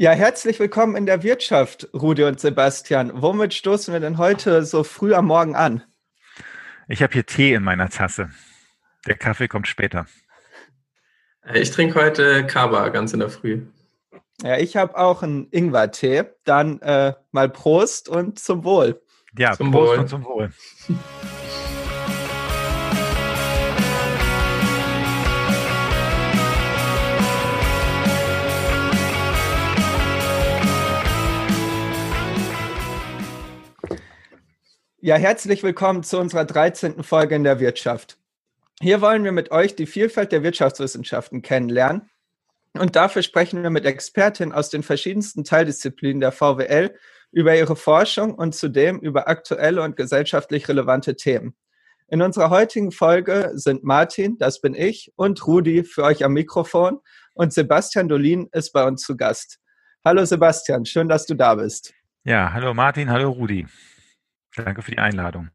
Ja, herzlich willkommen in der Wirtschaft, Rudi und Sebastian. Womit stoßen wir denn heute so früh am Morgen an? Ich habe hier Tee in meiner Tasse. Der Kaffee kommt später. Ich trinke heute Kaba ganz in der Früh. Ja, ich habe auch einen Ingwer-Tee. Dann äh, mal Prost und zum Wohl. Ja, zum Prost Wohl. und zum Wohl. Ja, herzlich willkommen zu unserer 13. Folge in der Wirtschaft. Hier wollen wir mit euch die Vielfalt der Wirtschaftswissenschaften kennenlernen. Und dafür sprechen wir mit Expertinnen aus den verschiedensten Teildisziplinen der VWL über ihre Forschung und zudem über aktuelle und gesellschaftlich relevante Themen. In unserer heutigen Folge sind Martin, das bin ich, und Rudi für euch am Mikrofon und Sebastian Dolin ist bei uns zu Gast. Hallo Sebastian, schön, dass du da bist. Ja, hallo Martin, hallo Rudi. Danke für die Einladung.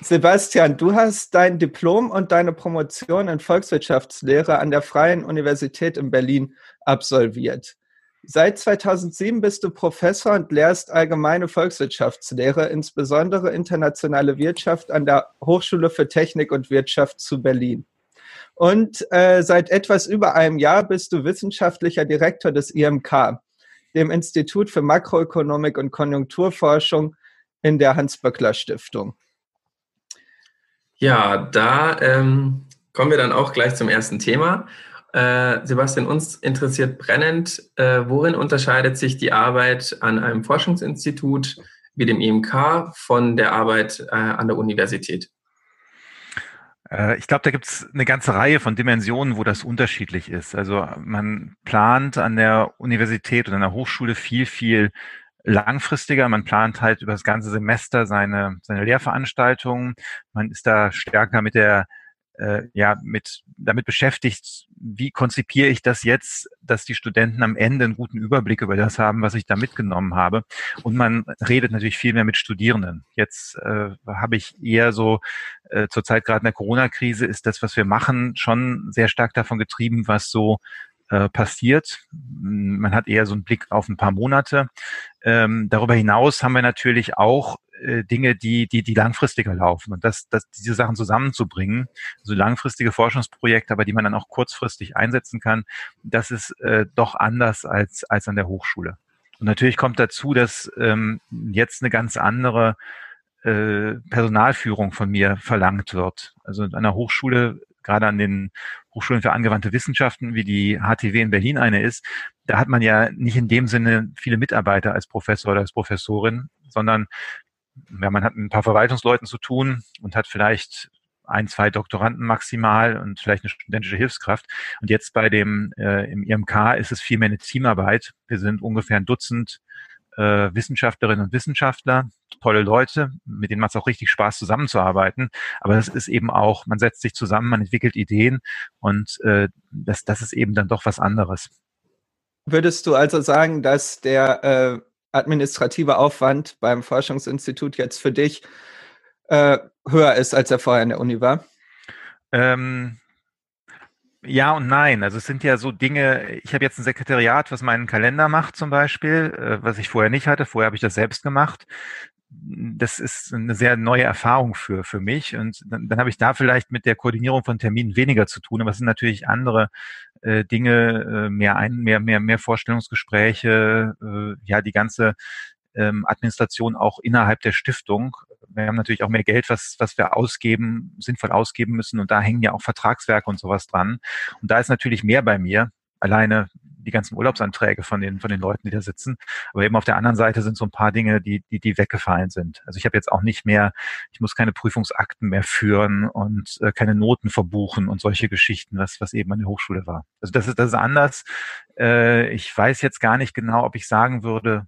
Sebastian, du hast dein Diplom und deine Promotion in Volkswirtschaftslehre an der Freien Universität in Berlin absolviert. Seit 2007 bist du Professor und lehrst allgemeine Volkswirtschaftslehre, insbesondere internationale Wirtschaft an der Hochschule für Technik und Wirtschaft zu Berlin. Und äh, seit etwas über einem Jahr bist du wissenschaftlicher Direktor des IMK, dem Institut für Makroökonomik und Konjunkturforschung in der Hans-Böckler-Stiftung. Ja, da ähm, kommen wir dann auch gleich zum ersten Thema. Äh, Sebastian, uns interessiert brennend, äh, worin unterscheidet sich die Arbeit an einem Forschungsinstitut wie dem IMK von der Arbeit äh, an der Universität? Äh, ich glaube, da gibt es eine ganze Reihe von Dimensionen, wo das unterschiedlich ist. Also man plant an der Universität oder an der Hochschule viel, viel langfristiger. Man plant halt über das ganze Semester seine, seine Lehrveranstaltungen. Man ist da stärker mit der äh, ja mit damit beschäftigt, wie konzipiere ich das jetzt, dass die Studenten am Ende einen guten Überblick über das haben, was ich da mitgenommen habe. Und man redet natürlich viel mehr mit Studierenden. Jetzt äh, habe ich eher so äh, zur Zeit gerade in der Corona-Krise ist das, was wir machen, schon sehr stark davon getrieben, was so äh, passiert. Man hat eher so einen Blick auf ein paar Monate. Ähm, darüber hinaus haben wir natürlich auch äh, Dinge, die, die, die langfristiger laufen und das, das, diese Sachen zusammenzubringen, so langfristige Forschungsprojekte, aber die man dann auch kurzfristig einsetzen kann, das ist äh, doch anders als, als an der Hochschule. Und natürlich kommt dazu, dass ähm, jetzt eine ganz andere äh, Personalführung von mir verlangt wird. Also an der Hochschule gerade an den Hochschulen für angewandte Wissenschaften, wie die HTW in Berlin eine ist, da hat man ja nicht in dem Sinne viele Mitarbeiter als Professor oder als Professorin, sondern ja, man hat ein paar Verwaltungsleuten zu tun und hat vielleicht ein, zwei Doktoranden maximal und vielleicht eine studentische Hilfskraft. Und jetzt bei dem äh, im IMK ist es vielmehr eine Teamarbeit. Wir sind ungefähr ein Dutzend äh, Wissenschaftlerinnen und Wissenschaftler, tolle Leute, mit denen macht es auch richtig Spaß zusammenzuarbeiten. Aber das ist eben auch, man setzt sich zusammen, man entwickelt Ideen und äh, das, das ist eben dann doch was anderes. Würdest du also sagen, dass der äh, administrative Aufwand beim Forschungsinstitut jetzt für dich äh, höher ist, als er vorher in der Uni war? Ähm, ja und nein. Also es sind ja so Dinge, ich habe jetzt ein Sekretariat, was meinen Kalender macht zum Beispiel, äh, was ich vorher nicht hatte. Vorher habe ich das selbst gemacht. Das ist eine sehr neue Erfahrung für, für mich. Und dann, dann habe ich da vielleicht mit der Koordinierung von Terminen weniger zu tun. Aber es sind natürlich andere äh, Dinge, äh, mehr, ein, mehr, mehr, mehr Vorstellungsgespräche, äh, ja, die ganze ähm, Administration auch innerhalb der Stiftung wir haben natürlich auch mehr Geld, was, was wir ausgeben, sinnvoll ausgeben müssen. Und da hängen ja auch Vertragswerke und sowas dran. Und da ist natürlich mehr bei mir. Alleine die ganzen Urlaubsanträge von den, von den Leuten, die da sitzen. Aber eben auf der anderen Seite sind so ein paar Dinge, die, die, die weggefallen sind. Also ich habe jetzt auch nicht mehr, ich muss keine Prüfungsakten mehr führen und äh, keine Noten verbuchen und solche Geschichten, was, was eben an der Hochschule war. Also das ist, das ist anders. Äh, ich weiß jetzt gar nicht genau, ob ich sagen würde,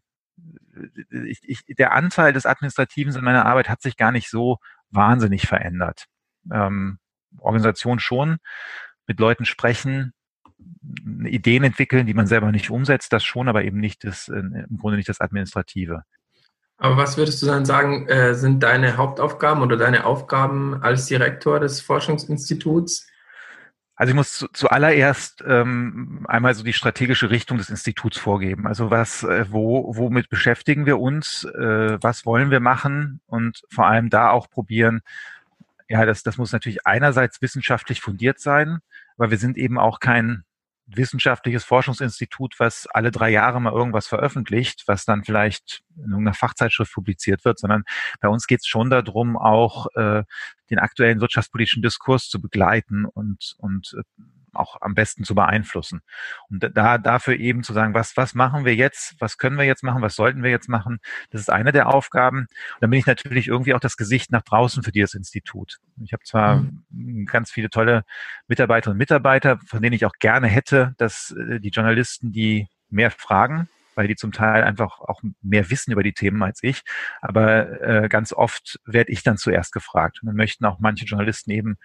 ich, ich, der Anteil des Administrativen in meiner Arbeit hat sich gar nicht so wahnsinnig verändert. Ähm, Organisation schon, mit Leuten sprechen, Ideen entwickeln, die man selber nicht umsetzt, das schon, aber eben nicht das, äh, im Grunde nicht das Administrative. Aber was würdest du dann sagen, äh, sind deine Hauptaufgaben oder deine Aufgaben als Direktor des Forschungsinstituts? Also ich muss zu, zuallererst ähm, einmal so die strategische Richtung des Instituts vorgeben. Also was, äh, wo, womit beschäftigen wir uns, äh, was wollen wir machen und vor allem da auch probieren, ja, das, das muss natürlich einerseits wissenschaftlich fundiert sein, aber wir sind eben auch kein wissenschaftliches Forschungsinstitut, was alle drei Jahre mal irgendwas veröffentlicht, was dann vielleicht in irgendeiner Fachzeitschrift publiziert wird, sondern bei uns geht es schon darum, auch äh, den aktuellen wirtschaftspolitischen Diskurs zu begleiten und, und äh, auch am besten zu beeinflussen. Und da dafür eben zu sagen, was, was machen wir jetzt, was können wir jetzt machen, was sollten wir jetzt machen, das ist eine der Aufgaben. Und dann bin ich natürlich irgendwie auch das Gesicht nach draußen für dieses Institut. Ich habe zwar mhm. ganz viele tolle Mitarbeiterinnen und Mitarbeiter, von denen ich auch gerne hätte, dass äh, die Journalisten, die mehr fragen, weil die zum Teil einfach auch mehr wissen über die Themen als ich. Aber äh, ganz oft werde ich dann zuerst gefragt. Und dann möchten auch manche Journalisten eben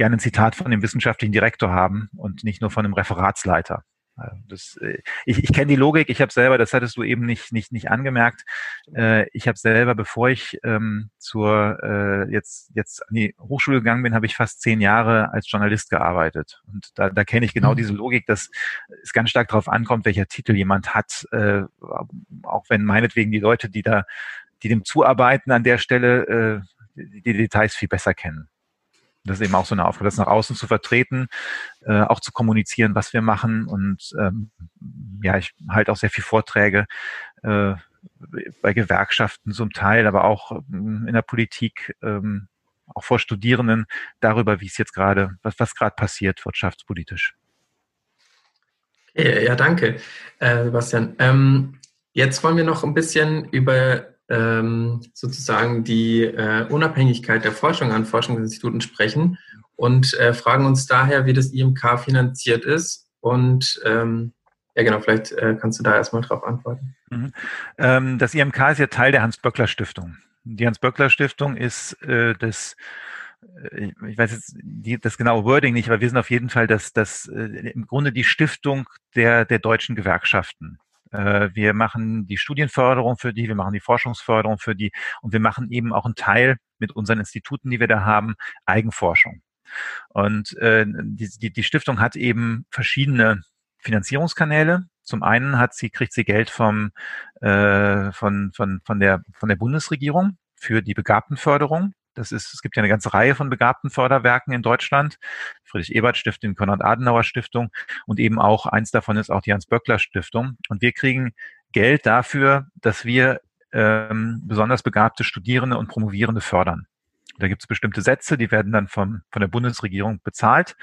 gerne ein Zitat von dem wissenschaftlichen Direktor haben und nicht nur von einem Referatsleiter. Also das, äh, ich ich kenne die Logik, ich habe selber, das hattest du eben nicht, nicht, nicht angemerkt, äh, ich habe selber, bevor ich ähm, zur äh, jetzt, jetzt an die Hochschule gegangen bin, habe ich fast zehn Jahre als Journalist gearbeitet. Und da, da kenne ich genau mhm. diese Logik, dass es ganz stark darauf ankommt, welcher Titel jemand hat, äh, auch wenn meinetwegen die Leute, die da, die dem zuarbeiten an der Stelle, äh, die Details viel besser kennen. Das ist eben auch so eine Aufgabe, das nach außen zu vertreten, äh, auch zu kommunizieren, was wir machen. Und ähm, ja, ich halte auch sehr viel Vorträge äh, bei Gewerkschaften zum Teil, aber auch ähm, in der Politik, ähm, auch vor Studierenden darüber, wie es jetzt gerade, was, was gerade passiert wirtschaftspolitisch. Ja, danke, äh, Sebastian. Ähm, jetzt wollen wir noch ein bisschen über ähm, sozusagen die äh, Unabhängigkeit der Forschung an Forschungsinstituten sprechen und äh, fragen uns daher, wie das IMK finanziert ist. Und ähm, ja, genau, vielleicht äh, kannst du da erstmal drauf antworten. Mhm. Ähm, das IMK ist ja Teil der Hans-Böckler-Stiftung. Die Hans-Böckler-Stiftung ist äh, das äh, ich weiß jetzt das genaue Wording nicht, aber wir sind auf jeden Fall das, das äh, im Grunde die Stiftung der, der deutschen Gewerkschaften. Äh, wir machen die Studienförderung für die, wir machen die Forschungsförderung für die und wir machen eben auch einen Teil mit unseren Instituten, die wir da haben, Eigenforschung. Und äh, die, die, die Stiftung hat eben verschiedene Finanzierungskanäle. Zum einen hat sie, kriegt sie Geld vom, äh, von, von, von, der, von der Bundesregierung für die Begabtenförderung. Das ist, es gibt ja eine ganze Reihe von begabten Förderwerken in Deutschland. Friedrich-Ebert-Stiftung, Konrad-Adenauer-Stiftung und eben auch eins davon ist auch die Hans-Böckler-Stiftung. Und wir kriegen Geld dafür, dass wir ähm, besonders begabte Studierende und Promovierende fördern. Da gibt es bestimmte Sätze, die werden dann vom, von der Bundesregierung bezahlt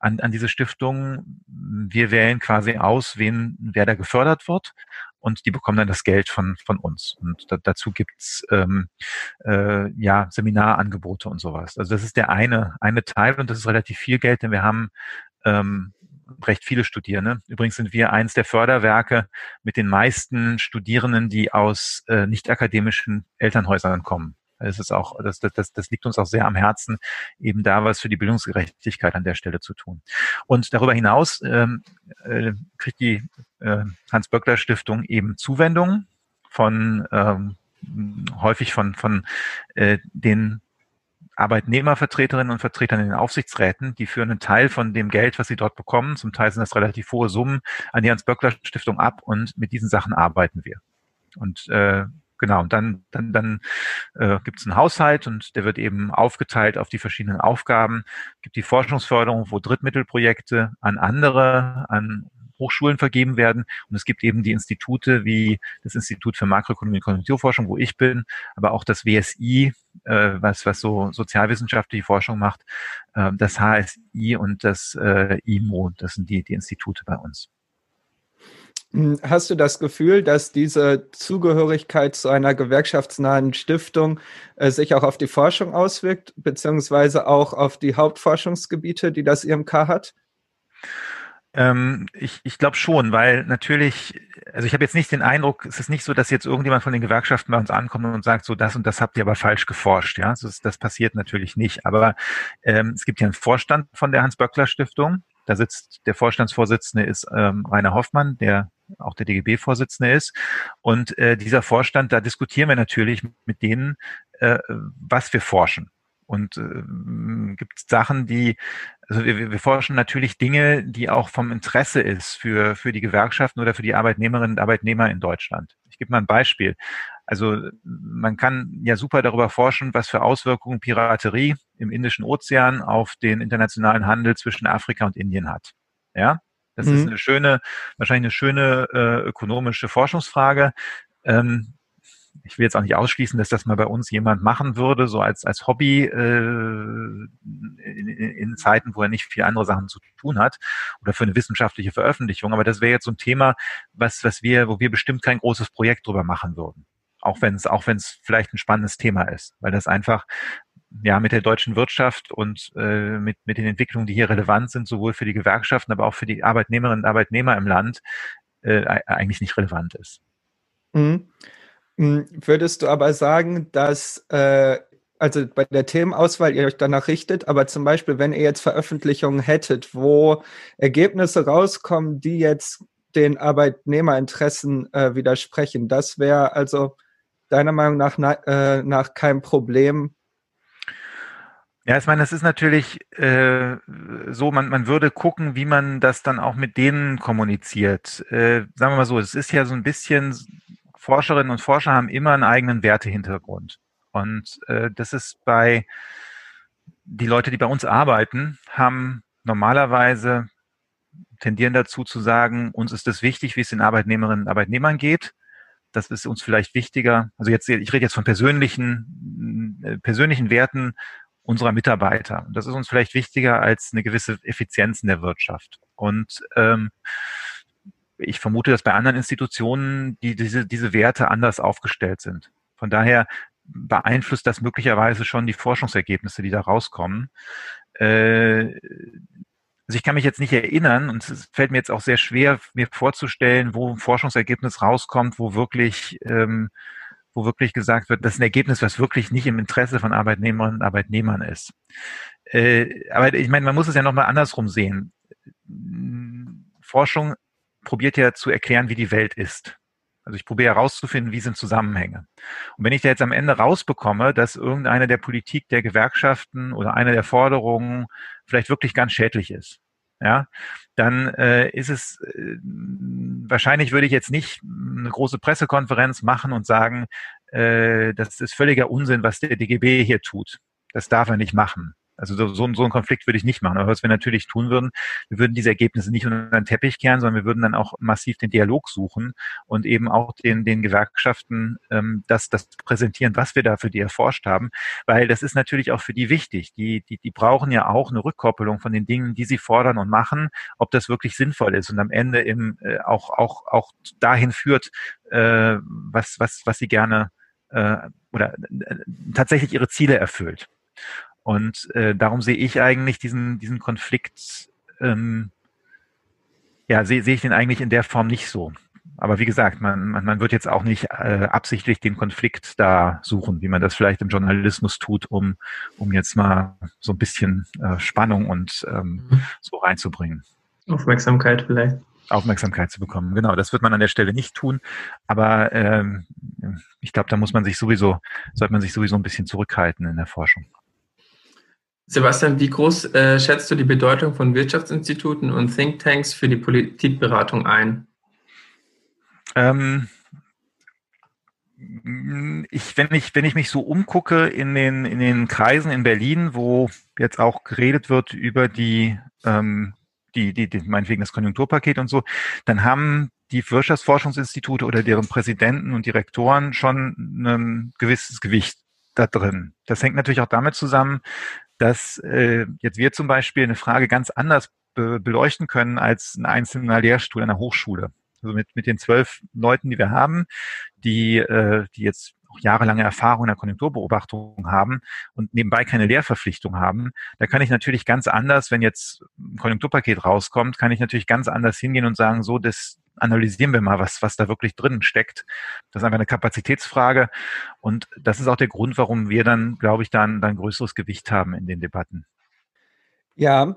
an, an diese Stiftung. Wir wählen quasi aus, wen, wer da gefördert wird und die bekommen dann das Geld von, von uns. Und da, dazu gibt's ähm, äh, ja Seminarangebote und sowas. Also das ist der eine, eine Teil und das ist relativ viel Geld, denn wir haben ähm, recht viele Studierende. Übrigens sind wir eins der Förderwerke mit den meisten Studierenden, die aus äh, nicht akademischen Elternhäusern kommen. Ist auch, das, das, das liegt uns auch sehr am Herzen, eben da was für die Bildungsgerechtigkeit an der Stelle zu tun. Und darüber hinaus ähm, äh, kriegt die äh, Hans-Böckler-Stiftung eben Zuwendungen von ähm, häufig von, von äh, den Arbeitnehmervertreterinnen und Vertretern in den Aufsichtsräten, die führen einen Teil von dem Geld, was sie dort bekommen, zum Teil sind das relativ hohe Summen, an die Hans-Böckler-Stiftung ab und mit diesen Sachen arbeiten wir. Und äh, genau, und dann, dann, dann äh, gibt es einen Haushalt und der wird eben aufgeteilt auf die verschiedenen Aufgaben. Es gibt die Forschungsförderung, wo Drittmittelprojekte an andere, an Hochschulen vergeben werden. Und es gibt eben die Institute wie das Institut für Makroökonomie und Konjunkturforschung, wo ich bin, aber auch das WSI, äh, was, was so sozialwissenschaftliche Forschung macht, äh, das HSI und das äh, IMO, das sind die, die Institute bei uns. Hm, hast du das Gefühl, dass diese Zugehörigkeit zu einer gewerkschaftsnahen Stiftung äh, sich auch auf die Forschung auswirkt, beziehungsweise auch auf die Hauptforschungsgebiete, die das IMK hat? Ähm, ich ich glaube schon, weil natürlich, also ich habe jetzt nicht den Eindruck, es ist nicht so, dass jetzt irgendjemand von den Gewerkschaften bei uns ankommt und sagt, so das und das habt ihr aber falsch geforscht. Ja, das, das passiert natürlich nicht. Aber ähm, es gibt ja einen Vorstand von der Hans-Böckler-Stiftung. Da sitzt der Vorstandsvorsitzende ist ähm, Rainer Hoffmann, der auch der DGB-Vorsitzende ist. Und äh, dieser Vorstand, da diskutieren wir natürlich mit denen, äh, was wir forschen. Und äh, gibt Sachen, die, also wir, wir forschen natürlich Dinge, die auch vom Interesse ist für, für die Gewerkschaften oder für die Arbeitnehmerinnen und Arbeitnehmer in Deutschland. Ich gebe mal ein Beispiel. Also man kann ja super darüber forschen, was für Auswirkungen Piraterie im Indischen Ozean auf den internationalen Handel zwischen Afrika und Indien hat. Ja, das mhm. ist eine schöne, wahrscheinlich eine schöne äh, ökonomische Forschungsfrage. Ähm, ich will jetzt auch nicht ausschließen, dass das mal bei uns jemand machen würde, so als, als Hobby äh, in, in Zeiten, wo er nicht viel andere Sachen zu tun hat oder für eine wissenschaftliche Veröffentlichung. Aber das wäre jetzt so ein Thema, was, was wir, wo wir bestimmt kein großes Projekt drüber machen würden. Auch wenn es, auch wenn es vielleicht ein spannendes Thema ist, weil das einfach ja mit der deutschen Wirtschaft und äh, mit, mit den Entwicklungen, die hier relevant sind, sowohl für die Gewerkschaften, aber auch für die Arbeitnehmerinnen und Arbeitnehmer im Land, äh, eigentlich nicht relevant ist. Mhm. Hm, würdest du aber sagen, dass, äh, also bei der Themenauswahl ihr euch danach richtet, aber zum Beispiel, wenn ihr jetzt Veröffentlichungen hättet, wo Ergebnisse rauskommen, die jetzt den Arbeitnehmerinteressen äh, widersprechen, das wäre also deiner Meinung nach, na, äh, nach kein Problem, ja, ich meine, das ist natürlich äh, so, man, man würde gucken, wie man das dann auch mit denen kommuniziert. Äh, sagen wir mal so, es ist ja so ein bisschen Forscherinnen und Forscher haben immer einen eigenen Wertehintergrund. Und äh, das ist bei die Leute, die bei uns arbeiten, haben normalerweise tendieren dazu zu sagen, uns ist es wichtig, wie es den Arbeitnehmerinnen und Arbeitnehmern geht. Das ist uns vielleicht wichtiger. Also jetzt, ich rede jetzt von persönlichen, äh, persönlichen Werten unserer Mitarbeiter. Das ist uns vielleicht wichtiger als eine gewisse Effizienz in der Wirtschaft. Und ähm, ich vermute, dass bei anderen Institutionen die, diese, diese Werte anders aufgestellt sind. Von daher beeinflusst das möglicherweise schon die Forschungsergebnisse, die da rauskommen. Äh, also ich kann mich jetzt nicht erinnern und es fällt mir jetzt auch sehr schwer, mir vorzustellen, wo ein Forschungsergebnis rauskommt, wo wirklich, ähm, wo wirklich gesagt wird, das ist ein Ergebnis, was wirklich nicht im Interesse von Arbeitnehmerinnen und Arbeitnehmern ist. Äh, aber ich meine, man muss es ja nochmal andersrum sehen. Forschung probiert ja zu erklären, wie die Welt ist. Also ich probiere herauszufinden, wie sind Zusammenhänge. Und wenn ich da jetzt am Ende rausbekomme, dass irgendeine der Politik der Gewerkschaften oder eine der Forderungen vielleicht wirklich ganz schädlich ist, ja, dann äh, ist es äh, wahrscheinlich würde ich jetzt nicht eine große Pressekonferenz machen und sagen, äh, das ist völliger Unsinn, was der DGB hier tut. Das darf er nicht machen. Also so, so, so einen Konflikt würde ich nicht machen. Aber was wir natürlich tun würden, wir würden diese Ergebnisse nicht unter den Teppich kehren, sondern wir würden dann auch massiv den Dialog suchen und eben auch den, den Gewerkschaften ähm, das, das präsentieren, was wir da für die erforscht haben. Weil das ist natürlich auch für die wichtig. Die, die, die brauchen ja auch eine Rückkoppelung von den Dingen, die sie fordern und machen, ob das wirklich sinnvoll ist und am Ende eben äh, auch, auch, auch dahin führt, äh, was, was, was sie gerne äh, oder äh, tatsächlich ihre Ziele erfüllt. Und äh, darum sehe ich eigentlich diesen, diesen Konflikt, ähm, ja, sehe seh ich den eigentlich in der Form nicht so. Aber wie gesagt, man, man, man wird jetzt auch nicht äh, absichtlich den Konflikt da suchen, wie man das vielleicht im Journalismus tut, um, um jetzt mal so ein bisschen äh, Spannung und ähm, mhm. so reinzubringen. Aufmerksamkeit vielleicht. Aufmerksamkeit zu bekommen. Genau, das wird man an der Stelle nicht tun. Aber ähm, ich glaube, da muss man sich sowieso, sollte man sich sowieso ein bisschen zurückhalten in der Forschung. Sebastian, wie groß äh, schätzt du die Bedeutung von Wirtschaftsinstituten und Thinktanks für die Politikberatung ein? Ähm, ich, wenn ich, wenn ich mich so umgucke in den, in den Kreisen in Berlin, wo jetzt auch geredet wird über die, ähm, die, die, die, meinetwegen das Konjunkturpaket und so, dann haben die Wirtschaftsforschungsinstitute oder deren Präsidenten und Direktoren schon ein gewisses Gewicht da drin. Das hängt natürlich auch damit zusammen, dass äh, jetzt wir zum Beispiel eine Frage ganz anders be beleuchten können als ein einzelner Lehrstuhl einer Hochschule. Also mit, mit den zwölf Leuten, die wir haben, die, äh, die jetzt auch jahrelange Erfahrung in der Konjunkturbeobachtung haben und nebenbei keine Lehrverpflichtung haben, da kann ich natürlich ganz anders, wenn jetzt ein Konjunkturpaket rauskommt, kann ich natürlich ganz anders hingehen und sagen, so, das, analysieren wir mal, was, was da wirklich drin steckt. Das ist einfach eine Kapazitätsfrage. Und das ist auch der Grund, warum wir dann, glaube ich, dann, dann größeres Gewicht haben in den Debatten. Ja,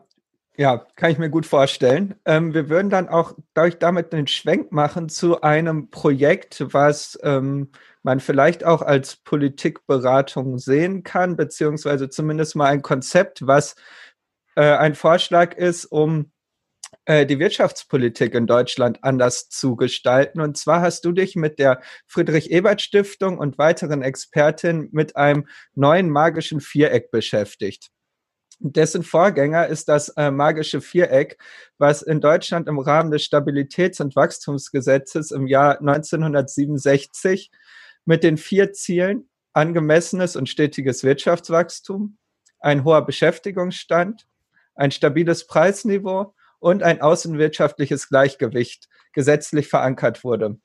Ja, kann ich mir gut vorstellen. Ähm, wir würden dann auch dadurch damit einen Schwenk machen zu einem Projekt, was ähm, man vielleicht auch als Politikberatung sehen kann, beziehungsweise zumindest mal ein Konzept, was äh, ein Vorschlag ist, um äh, die Wirtschaftspolitik in Deutschland anders zu gestalten. Und zwar hast du dich mit der Friedrich-Ebert-Stiftung und weiteren Expertinnen mit einem neuen magischen Viereck beschäftigt. Dessen Vorgänger ist das äh, magische Viereck, was in Deutschland im Rahmen des Stabilitäts- und Wachstumsgesetzes im Jahr 1967 mit den vier Zielen angemessenes und stetiges Wirtschaftswachstum, ein hoher Beschäftigungsstand, ein stabiles Preisniveau und ein außenwirtschaftliches Gleichgewicht gesetzlich verankert wurde.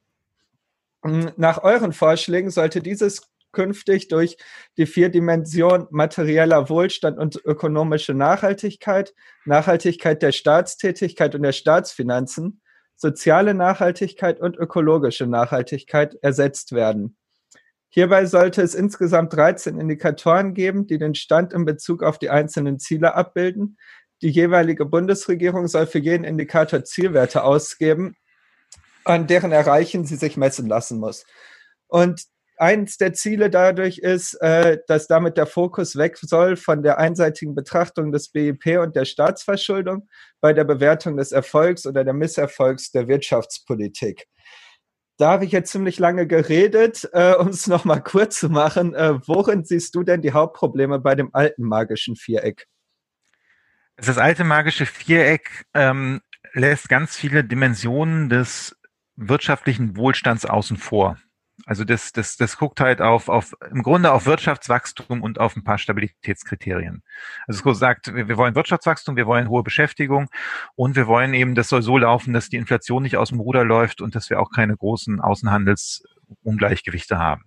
Nach euren Vorschlägen sollte dieses künftig durch die vier Dimensionen materieller Wohlstand und ökonomische Nachhaltigkeit, Nachhaltigkeit der Staatstätigkeit und der Staatsfinanzen, soziale Nachhaltigkeit und ökologische Nachhaltigkeit ersetzt werden. Hierbei sollte es insgesamt 13 Indikatoren geben, die den Stand in Bezug auf die einzelnen Ziele abbilden. Die jeweilige Bundesregierung soll für jeden Indikator Zielwerte ausgeben, an deren Erreichen sie sich messen lassen muss. Und eins der Ziele dadurch ist, äh, dass damit der Fokus weg soll von der einseitigen Betrachtung des BIP und der Staatsverschuldung bei der Bewertung des Erfolgs oder der Misserfolgs der Wirtschaftspolitik. Da habe ich jetzt ziemlich lange geredet, äh, um es nochmal kurz zu machen. Äh, worin siehst du denn die Hauptprobleme bei dem alten magischen Viereck? Das alte magische Viereck ähm, lässt ganz viele Dimensionen des wirtschaftlichen Wohlstands außen vor. Also das, das, das guckt halt auf, auf im Grunde auf Wirtschaftswachstum und auf ein paar Stabilitätskriterien. Also es sagt, wir, wir wollen Wirtschaftswachstum, wir wollen hohe Beschäftigung und wir wollen eben, das soll so laufen, dass die Inflation nicht aus dem Ruder läuft und dass wir auch keine großen Außenhandelsungleichgewichte haben.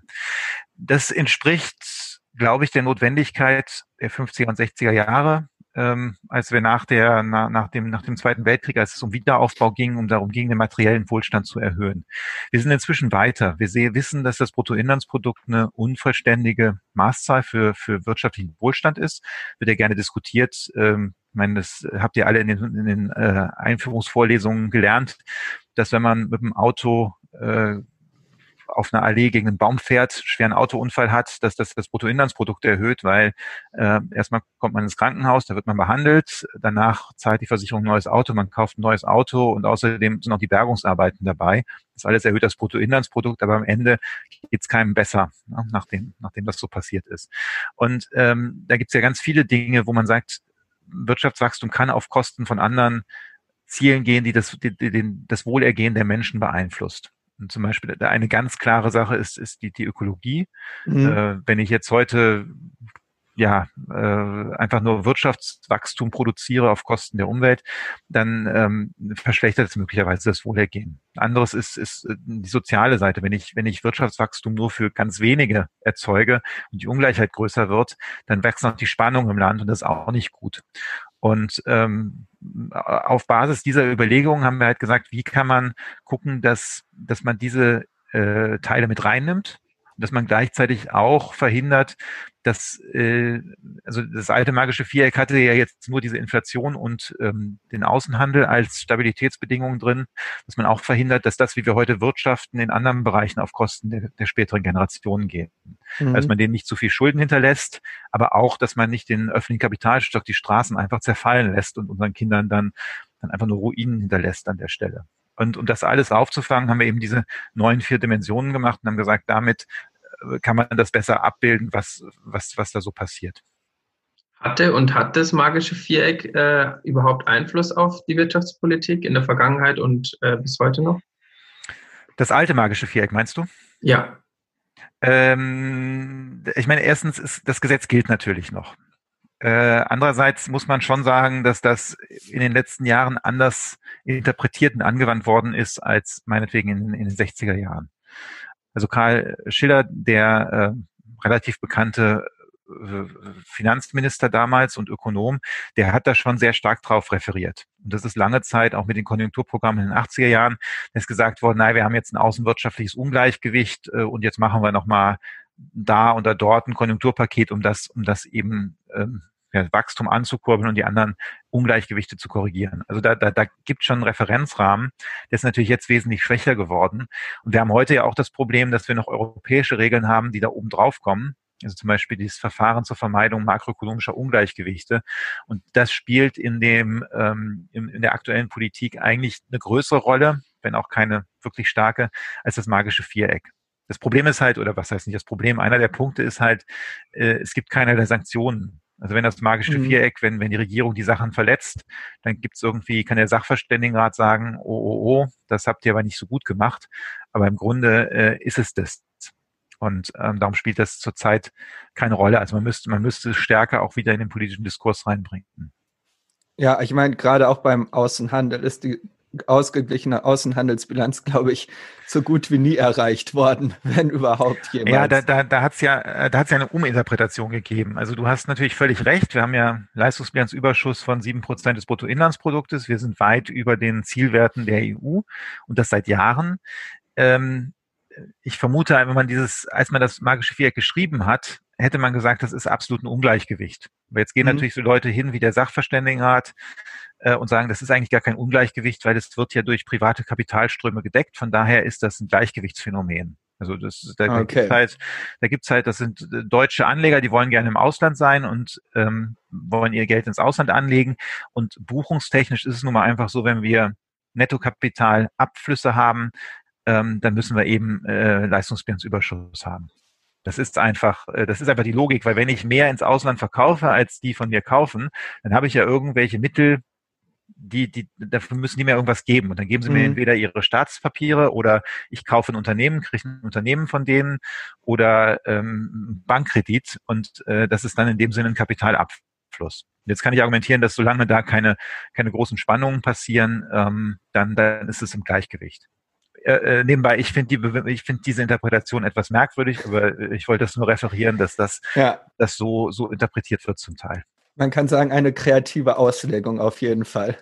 Das entspricht, glaube ich, der Notwendigkeit der 50er und 60er Jahre ähm, als wir nach der na, nach dem nach dem Zweiten Weltkrieg, als es um Wiederaufbau ging, um darum ging, den materiellen Wohlstand zu erhöhen. Wir sind inzwischen weiter. Wir sehen, wissen, dass das Bruttoinlandsprodukt eine unvollständige Maßzahl für für wirtschaftlichen Wohlstand ist. Wird ja gerne diskutiert. Ähm, ich meine, das habt ihr alle in den, in den äh, Einführungsvorlesungen gelernt, dass wenn man mit dem Auto äh, auf einer Allee gegen einen Baum fährt, schweren Autounfall hat, dass das das Bruttoinlandsprodukt erhöht, weil äh, erstmal kommt man ins Krankenhaus, da wird man behandelt, danach zahlt die Versicherung ein neues Auto, man kauft ein neues Auto und außerdem sind auch die Bergungsarbeiten dabei. Das alles erhöht das Bruttoinlandsprodukt, aber am Ende geht's keinem besser, ne, nachdem, nachdem das so passiert ist. Und ähm, da gibt's ja ganz viele Dinge, wo man sagt, Wirtschaftswachstum kann auf Kosten von anderen Zielen gehen, die das, die, die, das Wohlergehen der Menschen beeinflusst. Und zum Beispiel eine ganz klare Sache ist, ist die, die Ökologie. Mhm. Äh, wenn ich jetzt heute ja äh, einfach nur Wirtschaftswachstum produziere auf Kosten der Umwelt, dann ähm, verschlechtert es möglicherweise das Wohlergehen. Anderes ist, ist äh, die soziale Seite. Wenn ich, wenn ich Wirtschaftswachstum nur für ganz wenige erzeuge und die Ungleichheit größer wird, dann wächst noch die Spannung im Land und das ist auch nicht gut. Und ähm, auf Basis dieser Überlegungen haben wir halt gesagt, wie kann man gucken, dass, dass man diese äh, Teile mit reinnimmt dass man gleichzeitig auch verhindert, dass äh, also das alte magische Viereck hatte ja jetzt nur diese Inflation und ähm, den Außenhandel als Stabilitätsbedingungen drin, dass man auch verhindert, dass das, wie wir heute wirtschaften, in anderen Bereichen auf Kosten der, der späteren Generationen geht. Mhm. Dass man denen nicht zu viel Schulden hinterlässt, aber auch, dass man nicht den öffentlichen Kapitalstock, die Straßen einfach zerfallen lässt und unseren Kindern dann, dann einfach nur Ruinen hinterlässt an der Stelle. Und um das alles aufzufangen, haben wir eben diese neuen vier Dimensionen gemacht und haben gesagt, damit kann man das besser abbilden, was, was, was da so passiert. Hatte und hat das magische Viereck äh, überhaupt Einfluss auf die Wirtschaftspolitik in der Vergangenheit und äh, bis heute noch? Das alte magische Viereck, meinst du? Ja. Ähm, ich meine, erstens ist das Gesetz gilt natürlich noch. Äh, andererseits muss man schon sagen, dass das in den letzten Jahren anders interpretiert und angewandt worden ist als meinetwegen in, in den 60er Jahren. Also Karl Schiller, der äh, relativ bekannte äh, Finanzminister damals und Ökonom, der hat da schon sehr stark drauf referiert. Und das ist lange Zeit auch mit den Konjunkturprogrammen in den 80er Jahren, ist gesagt worden, nein, wir haben jetzt ein außenwirtschaftliches Ungleichgewicht äh, und jetzt machen wir nochmal da oder dort ein Konjunkturpaket, um das, um das eben ähm, Wachstum anzukurbeln und die anderen Ungleichgewichte zu korrigieren. Also da, da, da gibt schon einen Referenzrahmen, der ist natürlich jetzt wesentlich schwächer geworden. Und wir haben heute ja auch das Problem, dass wir noch europäische Regeln haben, die da oben drauf kommen. Also zum Beispiel dieses Verfahren zur Vermeidung makroökonomischer Ungleichgewichte. Und das spielt in dem ähm, in, in der aktuellen Politik eigentlich eine größere Rolle, wenn auch keine wirklich starke, als das magische Viereck. Das Problem ist halt, oder was heißt nicht das Problem, einer der Punkte ist halt, äh, es gibt keinerlei Sanktionen. Also wenn das magische mhm. Viereck, wenn, wenn die Regierung die Sachen verletzt, dann gibt es irgendwie, kann der Sachverständigenrat sagen, oh, oh, oh, das habt ihr aber nicht so gut gemacht. Aber im Grunde äh, ist es das. Und ähm, darum spielt das zurzeit keine Rolle. Also man müsste, man müsste es stärker auch wieder in den politischen Diskurs reinbringen. Ja, ich meine, gerade auch beim Außenhandel ist die ausgeglichene Außenhandelsbilanz, glaube ich, so gut wie nie erreicht worden, wenn überhaupt jemals. Ja, da, da, da hat es ja, da hat's ja eine Uminterpretation gegeben. Also du hast natürlich völlig recht. Wir haben ja Leistungsbilanzüberschuss von sieben Prozent des Bruttoinlandsproduktes. Wir sind weit über den Zielwerten der EU und das seit Jahren. Ähm, ich vermute, wenn man dieses, als man das magische Viereck geschrieben hat, hätte man gesagt, das ist absolut ein Ungleichgewicht. Aber jetzt gehen mhm. natürlich so Leute hin wie der Sachverständigenrat äh, und sagen, das ist eigentlich gar kein Ungleichgewicht, weil es wird ja durch private Kapitalströme gedeckt. Von daher ist das ein Gleichgewichtsphänomen. Also das, da, okay. gibt's halt, da gibt's halt, das sind äh, deutsche Anleger, die wollen gerne im Ausland sein und ähm, wollen ihr Geld ins Ausland anlegen. Und buchungstechnisch ist es nun mal einfach so, wenn wir Nettokapitalabflüsse haben, ähm, dann müssen wir eben äh, Leistungsbilanzüberschuss haben. Das ist einfach, äh, das ist einfach die Logik, weil wenn ich mehr ins Ausland verkaufe, als die von mir kaufen, dann habe ich ja irgendwelche Mittel, die, die, dafür müssen die mir irgendwas geben. Und dann geben sie mir mhm. entweder ihre Staatspapiere oder ich kaufe ein Unternehmen, kriege ein Unternehmen von denen oder ähm, Bankkredit und äh, das ist dann in dem Sinne ein Kapitalabfluss. Jetzt kann ich argumentieren, dass solange da keine, keine großen Spannungen passieren, ähm, dann, dann ist es im Gleichgewicht. Äh, äh, nebenbei, ich finde die, ich finde diese Interpretation etwas merkwürdig, aber ich wollte das nur referieren, dass das, ja. das so, so interpretiert wird zum Teil. Man kann sagen, eine kreative Auslegung auf jeden Fall.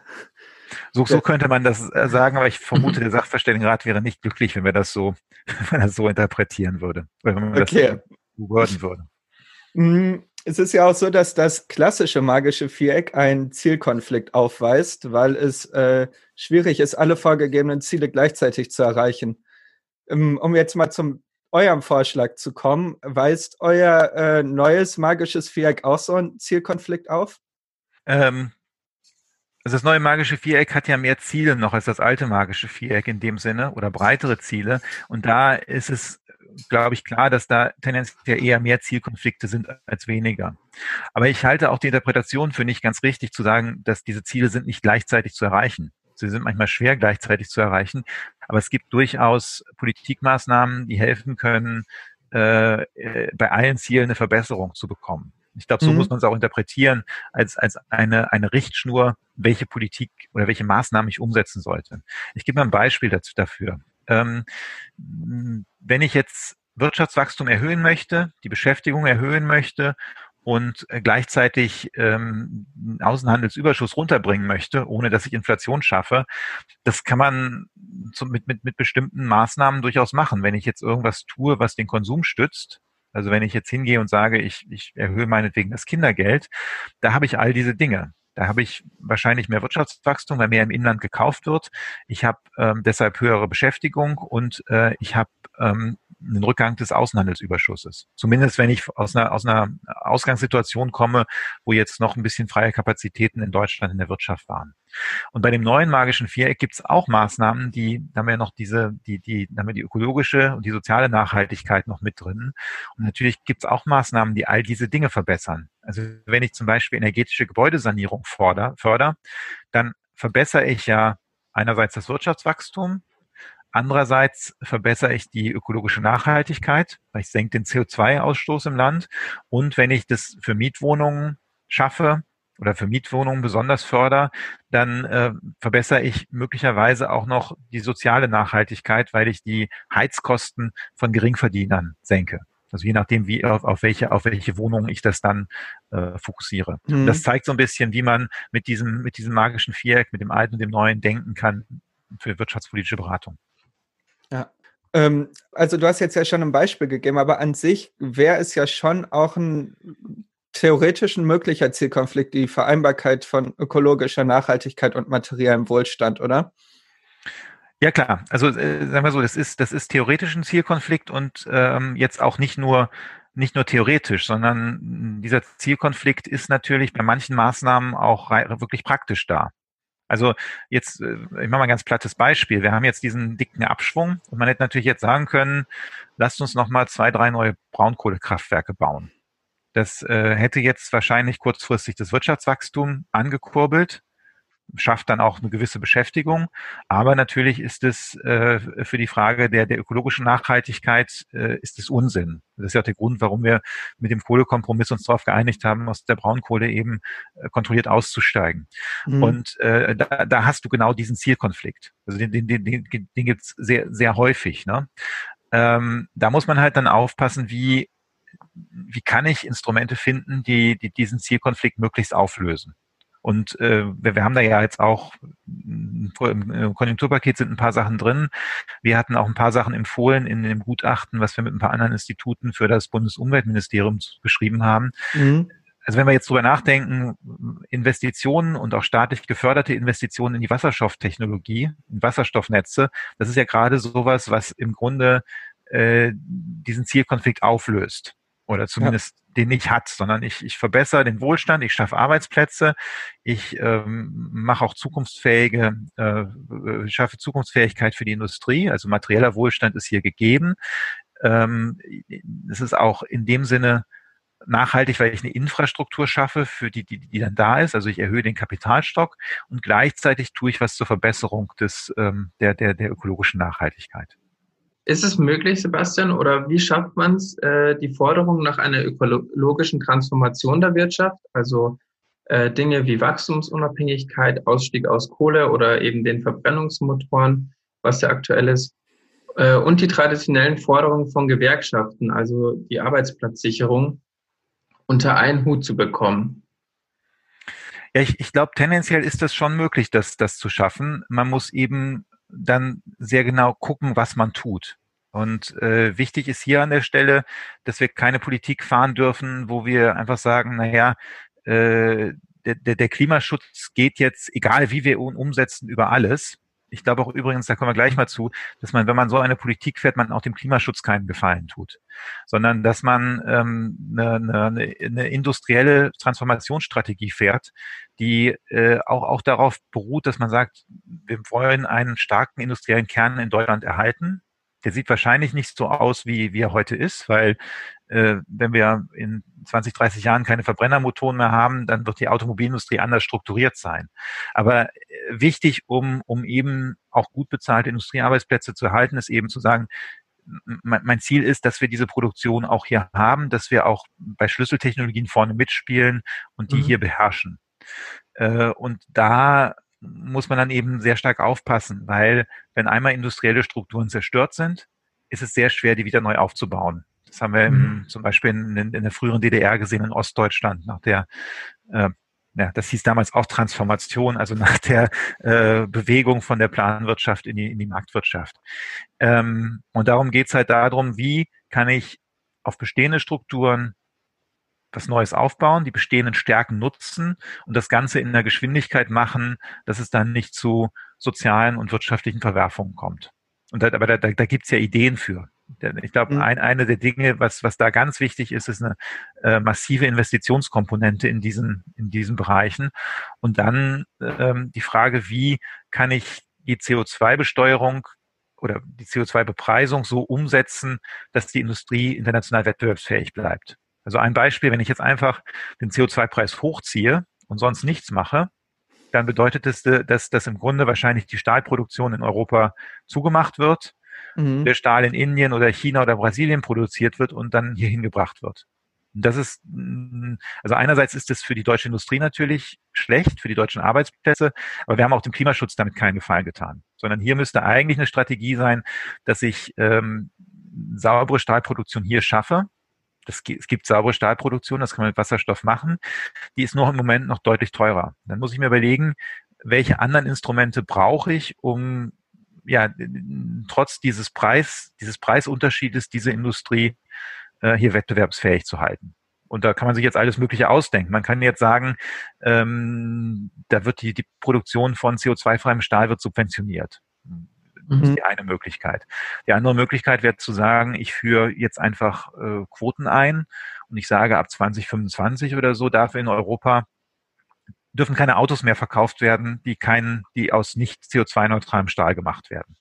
So, so könnte man das äh, sagen, aber ich vermute, der Sachverständigenrat wäre nicht glücklich, wenn wir das so, wenn er so interpretieren würde, wenn man okay. das so würde. Mm, es ist ja auch so, dass das klassische magische Viereck einen Zielkonflikt aufweist, weil es äh, schwierig ist, alle vorgegebenen Ziele gleichzeitig zu erreichen. Ähm, um jetzt mal zum eurem Vorschlag zu kommen, weist euer äh, neues magisches Viereck auch so einen Zielkonflikt auf? Ähm, also das neue magische Viereck hat ja mehr Ziele noch als das alte magische Viereck in dem Sinne oder breitere Ziele. Und da ist es glaube ich, klar, dass da tendenziell eher mehr Zielkonflikte sind als weniger. Aber ich halte auch die Interpretation für nicht ganz richtig zu sagen, dass diese Ziele sind nicht gleichzeitig zu erreichen. Sie sind manchmal schwer gleichzeitig zu erreichen, aber es gibt durchaus Politikmaßnahmen, die helfen können, äh, äh bei allen Zielen eine Verbesserung zu bekommen. Ich glaube, so mhm. muss man es auch interpretieren als, als eine, eine Richtschnur, welche Politik oder welche Maßnahmen ich umsetzen sollte. Ich gebe mal ein Beispiel dazu, dafür. Ähm, wenn ich jetzt Wirtschaftswachstum erhöhen möchte, die Beschäftigung erhöhen möchte und äh, gleichzeitig ähm, Außenhandelsüberschuss runterbringen möchte, ohne dass ich Inflation schaffe, das kann man zu, mit, mit, mit bestimmten Maßnahmen durchaus machen. Wenn ich jetzt irgendwas tue, was den Konsum stützt, also wenn ich jetzt hingehe und sage, ich, ich erhöhe meinetwegen das Kindergeld, da habe ich all diese Dinge. Da habe ich wahrscheinlich mehr Wirtschaftswachstum, weil mehr im Inland gekauft wird. Ich habe ähm, deshalb höhere Beschäftigung und äh, ich habe ähm, einen Rückgang des Außenhandelsüberschusses. Zumindest wenn ich aus einer, aus einer Ausgangssituation komme, wo jetzt noch ein bisschen freie Kapazitäten in Deutschland in der Wirtschaft waren. Und bei dem neuen magischen Viereck gibt es auch Maßnahmen, die, da haben wir noch diese, die, die, da haben wir die ökologische und die soziale Nachhaltigkeit noch mit drin. Und natürlich gibt es auch Maßnahmen, die all diese Dinge verbessern. Also wenn ich zum Beispiel energetische Gebäudesanierung förder, förder dann verbessere ich ja einerseits das Wirtschaftswachstum, Andererseits verbessere ich die ökologische Nachhaltigkeit, weil ich senke den CO2-Ausstoß im Land. Und wenn ich das für Mietwohnungen schaffe oder für Mietwohnungen besonders förder, dann äh, verbessere ich möglicherweise auch noch die soziale Nachhaltigkeit, weil ich die Heizkosten von Geringverdienern senke. Also je nachdem, wie auf, auf welche auf welche Wohnungen ich das dann äh, fokussiere. Mhm. Das zeigt so ein bisschen, wie man mit diesem mit diesem magischen Viereck, mit dem Alten und dem Neuen denken kann für wirtschaftspolitische Beratung. Ja. Ähm, also du hast jetzt ja schon ein Beispiel gegeben, aber an sich wäre es ja schon auch ein theoretisch ein möglicher Zielkonflikt, die Vereinbarkeit von ökologischer Nachhaltigkeit und materiellem Wohlstand, oder? Ja klar, also äh, sagen wir so, das ist das ist theoretisch ein Zielkonflikt und ähm, jetzt auch nicht nur nicht nur theoretisch, sondern dieser Zielkonflikt ist natürlich bei manchen Maßnahmen auch wirklich praktisch da. Also jetzt, äh, ich mache mal ein ganz plattes Beispiel. Wir haben jetzt diesen dicken Abschwung und man hätte natürlich jetzt sagen können, lasst uns nochmal zwei, drei neue Braunkohlekraftwerke bauen. Das äh, hätte jetzt wahrscheinlich kurzfristig das Wirtschaftswachstum angekurbelt schafft dann auch eine gewisse Beschäftigung. Aber natürlich ist es äh, für die Frage der, der ökologischen Nachhaltigkeit äh, ist es Unsinn. Das ist ja auch der Grund, warum wir mit dem Kohlekompromiss uns darauf geeinigt haben, aus der Braunkohle eben äh, kontrolliert auszusteigen. Mhm. Und äh, da, da hast du genau diesen Zielkonflikt. Also den, den, den, den, den gibt es sehr, sehr häufig. Ne? Ähm, da muss man halt dann aufpassen, wie wie kann ich Instrumente finden, die, die diesen Zielkonflikt möglichst auflösen. Und äh, wir, wir haben da ja jetzt auch im Konjunkturpaket sind ein paar Sachen drin. Wir hatten auch ein paar Sachen empfohlen in dem Gutachten, was wir mit ein paar anderen Instituten für das Bundesumweltministerium geschrieben haben. Mhm. Also wenn wir jetzt drüber nachdenken, Investitionen und auch staatlich geförderte Investitionen in die Wasserstofftechnologie, in Wasserstoffnetze, das ist ja gerade sowas, was im Grunde äh, diesen Zielkonflikt auflöst oder zumindest ja. den nicht hat, sondern ich, ich verbessere den Wohlstand, ich schaffe Arbeitsplätze, ich ähm, mache auch zukunftsfähige, äh, schaffe Zukunftsfähigkeit für die Industrie, also materieller Wohlstand ist hier gegeben. Ähm, es ist auch in dem Sinne nachhaltig, weil ich eine Infrastruktur schaffe, für die, die, die dann da ist. Also ich erhöhe den Kapitalstock und gleichzeitig tue ich was zur Verbesserung des, ähm, der, der, der ökologischen Nachhaltigkeit. Ist es möglich, Sebastian, oder wie schafft man es, äh, die Forderung nach einer ökologischen Transformation der Wirtschaft, also äh, Dinge wie Wachstumsunabhängigkeit, Ausstieg aus Kohle oder eben den Verbrennungsmotoren, was ja aktuell ist, äh, und die traditionellen Forderungen von Gewerkschaften, also die Arbeitsplatzsicherung, unter einen Hut zu bekommen? Ja, ich, ich glaube, tendenziell ist das schon möglich, das, das zu schaffen. Man muss eben dann sehr genau gucken, was man tut. Und äh, wichtig ist hier an der Stelle, dass wir keine Politik fahren dürfen, wo wir einfach sagen, naja, äh, der, der, der Klimaschutz geht jetzt, egal wie wir ihn umsetzen, über alles. Ich glaube auch übrigens, da kommen wir gleich mal zu, dass man, wenn man so eine Politik fährt, man auch dem Klimaschutz keinen Gefallen tut, sondern dass man ähm, eine, eine, eine industrielle Transformationsstrategie fährt, die äh, auch, auch darauf beruht, dass man sagt, wir wollen einen starken industriellen Kern in Deutschland erhalten. Der sieht wahrscheinlich nicht so aus, wie, wie er heute ist, weil wenn wir in 20, 30 Jahren keine Verbrennermotoren mehr haben, dann wird die Automobilindustrie anders strukturiert sein. Aber äh, wichtig, um, um eben auch gut bezahlte Industriearbeitsplätze zu erhalten, ist eben zu sagen, mein Ziel ist, dass wir diese Produktion auch hier haben, dass wir auch bei Schlüsseltechnologien vorne mitspielen und die mhm. hier beherrschen. Äh, und da muss man dann eben sehr stark aufpassen, weil wenn einmal industrielle Strukturen zerstört sind, ist es sehr schwer, die wieder neu aufzubauen. Das haben wir im, mhm. zum Beispiel in, in, der früheren DDR gesehen, in Ostdeutschland, nach der, äh, ja, das hieß damals auch Transformation, also nach der äh, Bewegung von der Planwirtschaft in die, in die Marktwirtschaft. Ähm, und darum geht's halt darum, wie kann ich auf bestehende Strukturen was Neues aufbauen, die bestehenden Stärken nutzen und das Ganze in der Geschwindigkeit machen, dass es dann nicht zu sozialen und wirtschaftlichen Verwerfungen kommt. Und da, aber da, da, da gibt es ja Ideen für. Ich glaube, mhm. ein, eine der Dinge, was, was da ganz wichtig ist, ist eine äh, massive Investitionskomponente in diesen, in diesen Bereichen. Und dann ähm, die Frage, wie kann ich die CO2-Besteuerung oder die CO2-Bepreisung so umsetzen, dass die Industrie international wettbewerbsfähig bleibt. Also ein Beispiel, wenn ich jetzt einfach den CO2-Preis hochziehe und sonst nichts mache, dann bedeutet es, dass, dass im Grunde wahrscheinlich die Stahlproduktion in Europa zugemacht wird mhm. der Stahl in Indien oder China oder Brasilien produziert wird und dann hierhin gebracht wird. das ist, mm, also einerseits ist es für die deutsche Industrie natürlich schlecht, für die deutschen Arbeitsplätze, aber wir haben auch dem Klimaschutz damit keinen Gefallen getan. Sondern hier müsste eigentlich eine Strategie sein, dass ich ähm, saubere Stahlproduktion hier schaffe. Das, es gibt saubere Stahlproduktion, das kann man mit Wasserstoff machen. Die ist noch im Moment noch deutlich teurer. Dann muss ich mir überlegen, welche anderen Instrumente brauche ich, um ja, trotz dieses Preis, dieses Preisunterschiedes diese Industrie äh, hier wettbewerbsfähig zu halten. Und da kann man sich jetzt alles Mögliche ausdenken. Man kann jetzt sagen, ähm, da wird die, die Produktion von CO2-freiem Stahl wird subventioniert. Das ist mhm. die eine Möglichkeit. Die andere Möglichkeit wäre zu sagen, ich führe jetzt einfach äh, Quoten ein und ich sage, ab 2025 oder so darf in Europa dürfen keine Autos mehr verkauft werden, die keinen, die aus nicht CO2-neutralem Stahl gemacht werden.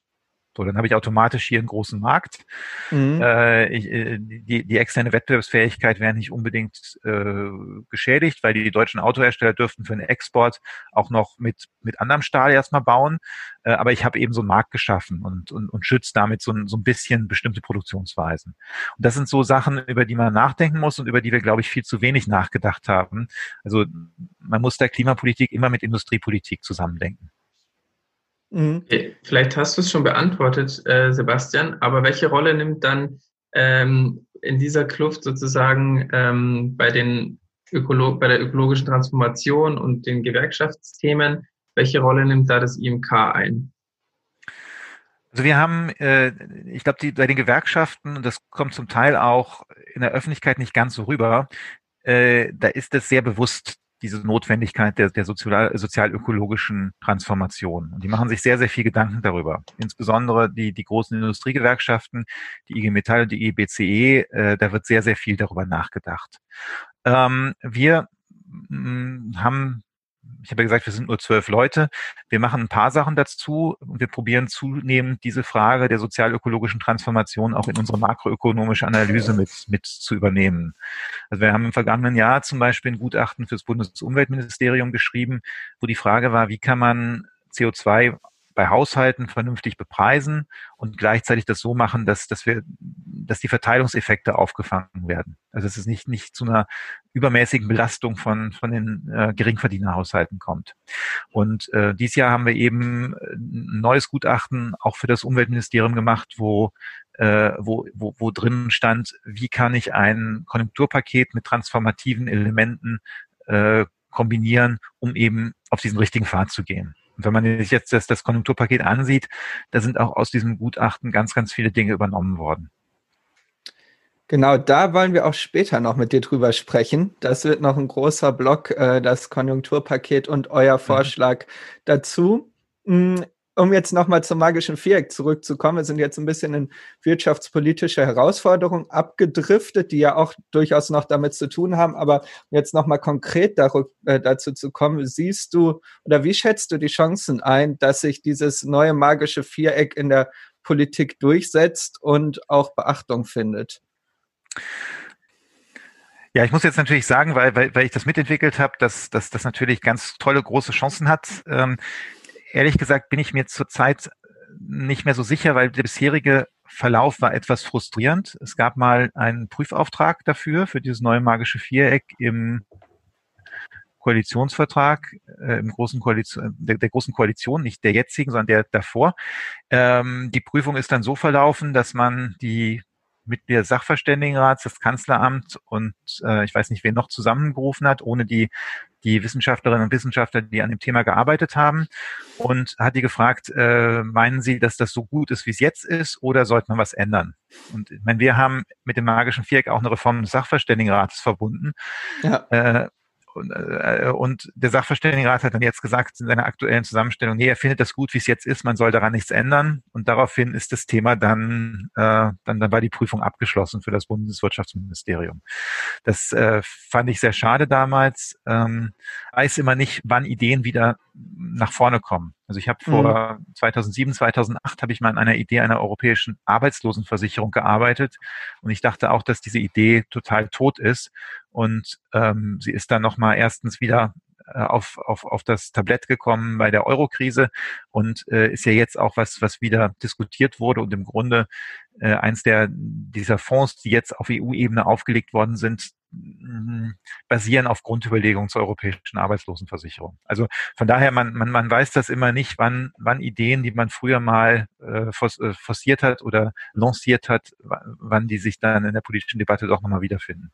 So, dann habe ich automatisch hier einen großen Markt. Mhm. Äh, ich, äh, die, die externe Wettbewerbsfähigkeit wäre nicht unbedingt äh, geschädigt, weil die, deutschen Autohersteller dürften für den Export auch noch mit, mit anderem Stahl erstmal bauen. Äh, aber ich habe eben so einen Markt geschaffen und, und, und schütze damit so ein, so ein bisschen bestimmte Produktionsweisen. Und das sind so Sachen, über die man nachdenken muss und über die wir, glaube ich, viel zu wenig nachgedacht haben. Also man muss der Klimapolitik immer mit Industriepolitik zusammendenken. Mhm. Vielleicht hast du es schon beantwortet, äh, Sebastian, aber welche Rolle nimmt dann ähm, in dieser Kluft sozusagen ähm, bei, den Ökolo bei der ökologischen Transformation und den Gewerkschaftsthemen, welche Rolle nimmt da das IMK ein? Also wir haben, äh, ich glaube, bei den Gewerkschaften, und das kommt zum Teil auch in der Öffentlichkeit nicht ganz so rüber, äh, da ist es sehr bewusst diese Notwendigkeit der, der sozial, sozial-ökologischen Transformation. Und die machen sich sehr, sehr viel Gedanken darüber. Insbesondere die, die großen Industriegewerkschaften, die IG Metall und die IBCE, äh, da wird sehr, sehr viel darüber nachgedacht. Ähm, wir mh, haben ich habe ja gesagt, wir sind nur zwölf Leute. Wir machen ein paar Sachen dazu und wir probieren zunehmend diese Frage der sozial-ökologischen Transformation auch in unsere makroökonomische Analyse mit, mit zu übernehmen. Also wir haben im vergangenen Jahr zum Beispiel ein Gutachten für das Bundesumweltministerium geschrieben, wo die Frage war, wie kann man CO2 bei Haushalten vernünftig bepreisen und gleichzeitig das so machen, dass, dass wir, dass die Verteilungseffekte aufgefangen werden. Also dass es nicht, nicht zu einer übermäßigen Belastung von, von den äh, Geringverdienerhaushalten kommt. Und äh, dieses Jahr haben wir eben ein neues Gutachten auch für das Umweltministerium gemacht, wo äh, wo, wo, wo drin stand, wie kann ich ein Konjunkturpaket mit transformativen Elementen äh, kombinieren, um eben auf diesen richtigen Pfad zu gehen. Und wenn man sich jetzt das, das Konjunkturpaket ansieht, da sind auch aus diesem Gutachten ganz, ganz viele Dinge übernommen worden. Genau, da wollen wir auch später noch mit dir drüber sprechen. Das wird noch ein großer Block, äh, das Konjunkturpaket und euer mhm. Vorschlag mhm. dazu. Um jetzt nochmal zum magischen Viereck zurückzukommen, wir sind jetzt ein bisschen in wirtschaftspolitische Herausforderungen abgedriftet, die ja auch durchaus noch damit zu tun haben. Aber jetzt nochmal konkret äh, dazu zu kommen, siehst du oder wie schätzt du die Chancen ein, dass sich dieses neue magische Viereck in der Politik durchsetzt und auch Beachtung findet? Ja, ich muss jetzt natürlich sagen, weil, weil, weil ich das mitentwickelt habe, dass, dass das natürlich ganz tolle große Chancen hat. Ähm, ehrlich gesagt bin ich mir zurzeit nicht mehr so sicher, weil der bisherige Verlauf war etwas frustrierend. Es gab mal einen Prüfauftrag dafür, für dieses neue magische Viereck im Koalitionsvertrag, äh, im großen Koalition, der, der, großen Koalition, nicht der jetzigen, sondern der davor. Ähm, die Prüfung ist dann so verlaufen, dass man die Mitglieder des Sachverständigenrats, das Kanzleramt und äh, ich weiß nicht, wer noch zusammengerufen hat, ohne die die Wissenschaftlerinnen und Wissenschaftler, die an dem Thema gearbeitet haben, und hat die gefragt, äh, meinen Sie, dass das so gut ist, wie es jetzt ist, oder sollte man was ändern? Und ich meine, wir haben mit dem magischen Viereck auch eine Reform des Sachverständigenrates verbunden. Ja. Äh, und, äh, und der Sachverständigenrat hat dann jetzt gesagt in seiner aktuellen Zusammenstellung, nee, er findet das gut, wie es jetzt ist, man soll daran nichts ändern. Und daraufhin ist das Thema dann, äh, dann, dann war die Prüfung abgeschlossen für das Bundeswirtschaftsministerium. Das äh, fand ich sehr schade damals. Ähm, weiß immer nicht, wann Ideen wieder nach vorne kommen. Also ich habe vor mhm. 2007, 2008 habe ich mal an einer Idee einer europäischen Arbeitslosenversicherung gearbeitet. Und ich dachte auch, dass diese Idee total tot ist. Und ähm, sie ist dann nochmal erstens wieder äh, auf, auf, auf das Tablett gekommen bei der Eurokrise. Und äh, ist ja jetzt auch was, was wieder diskutiert wurde. Und im Grunde äh, eins der dieser Fonds, die jetzt auf EU-Ebene aufgelegt worden sind, basieren auf Grundüberlegungen zur europäischen Arbeitslosenversicherung. Also von daher, man, man, man weiß das immer nicht, wann, wann Ideen, die man früher mal äh, äh forciert hat oder lanciert hat, wann die sich dann in der politischen Debatte doch nochmal wiederfinden.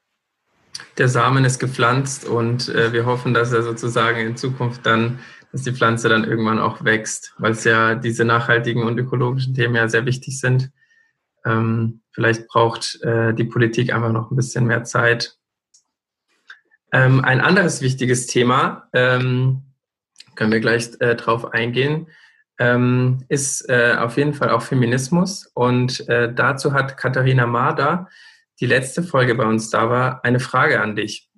Der Samen ist gepflanzt und äh, wir hoffen, dass er sozusagen in Zukunft dann, dass die Pflanze dann irgendwann auch wächst, weil es ja diese nachhaltigen und ökologischen Themen ja sehr wichtig sind. Ähm, vielleicht braucht äh, die Politik einfach noch ein bisschen mehr Zeit, Ähm, ein anderes wichtiges Thema, ähm, können wir gleich äh, drauf eingehen, ähm, ist äh, auf jeden Fall auch Feminismus. Und äh, dazu hat Katharina Marder, die letzte Folge bei uns da war, eine Frage an dich.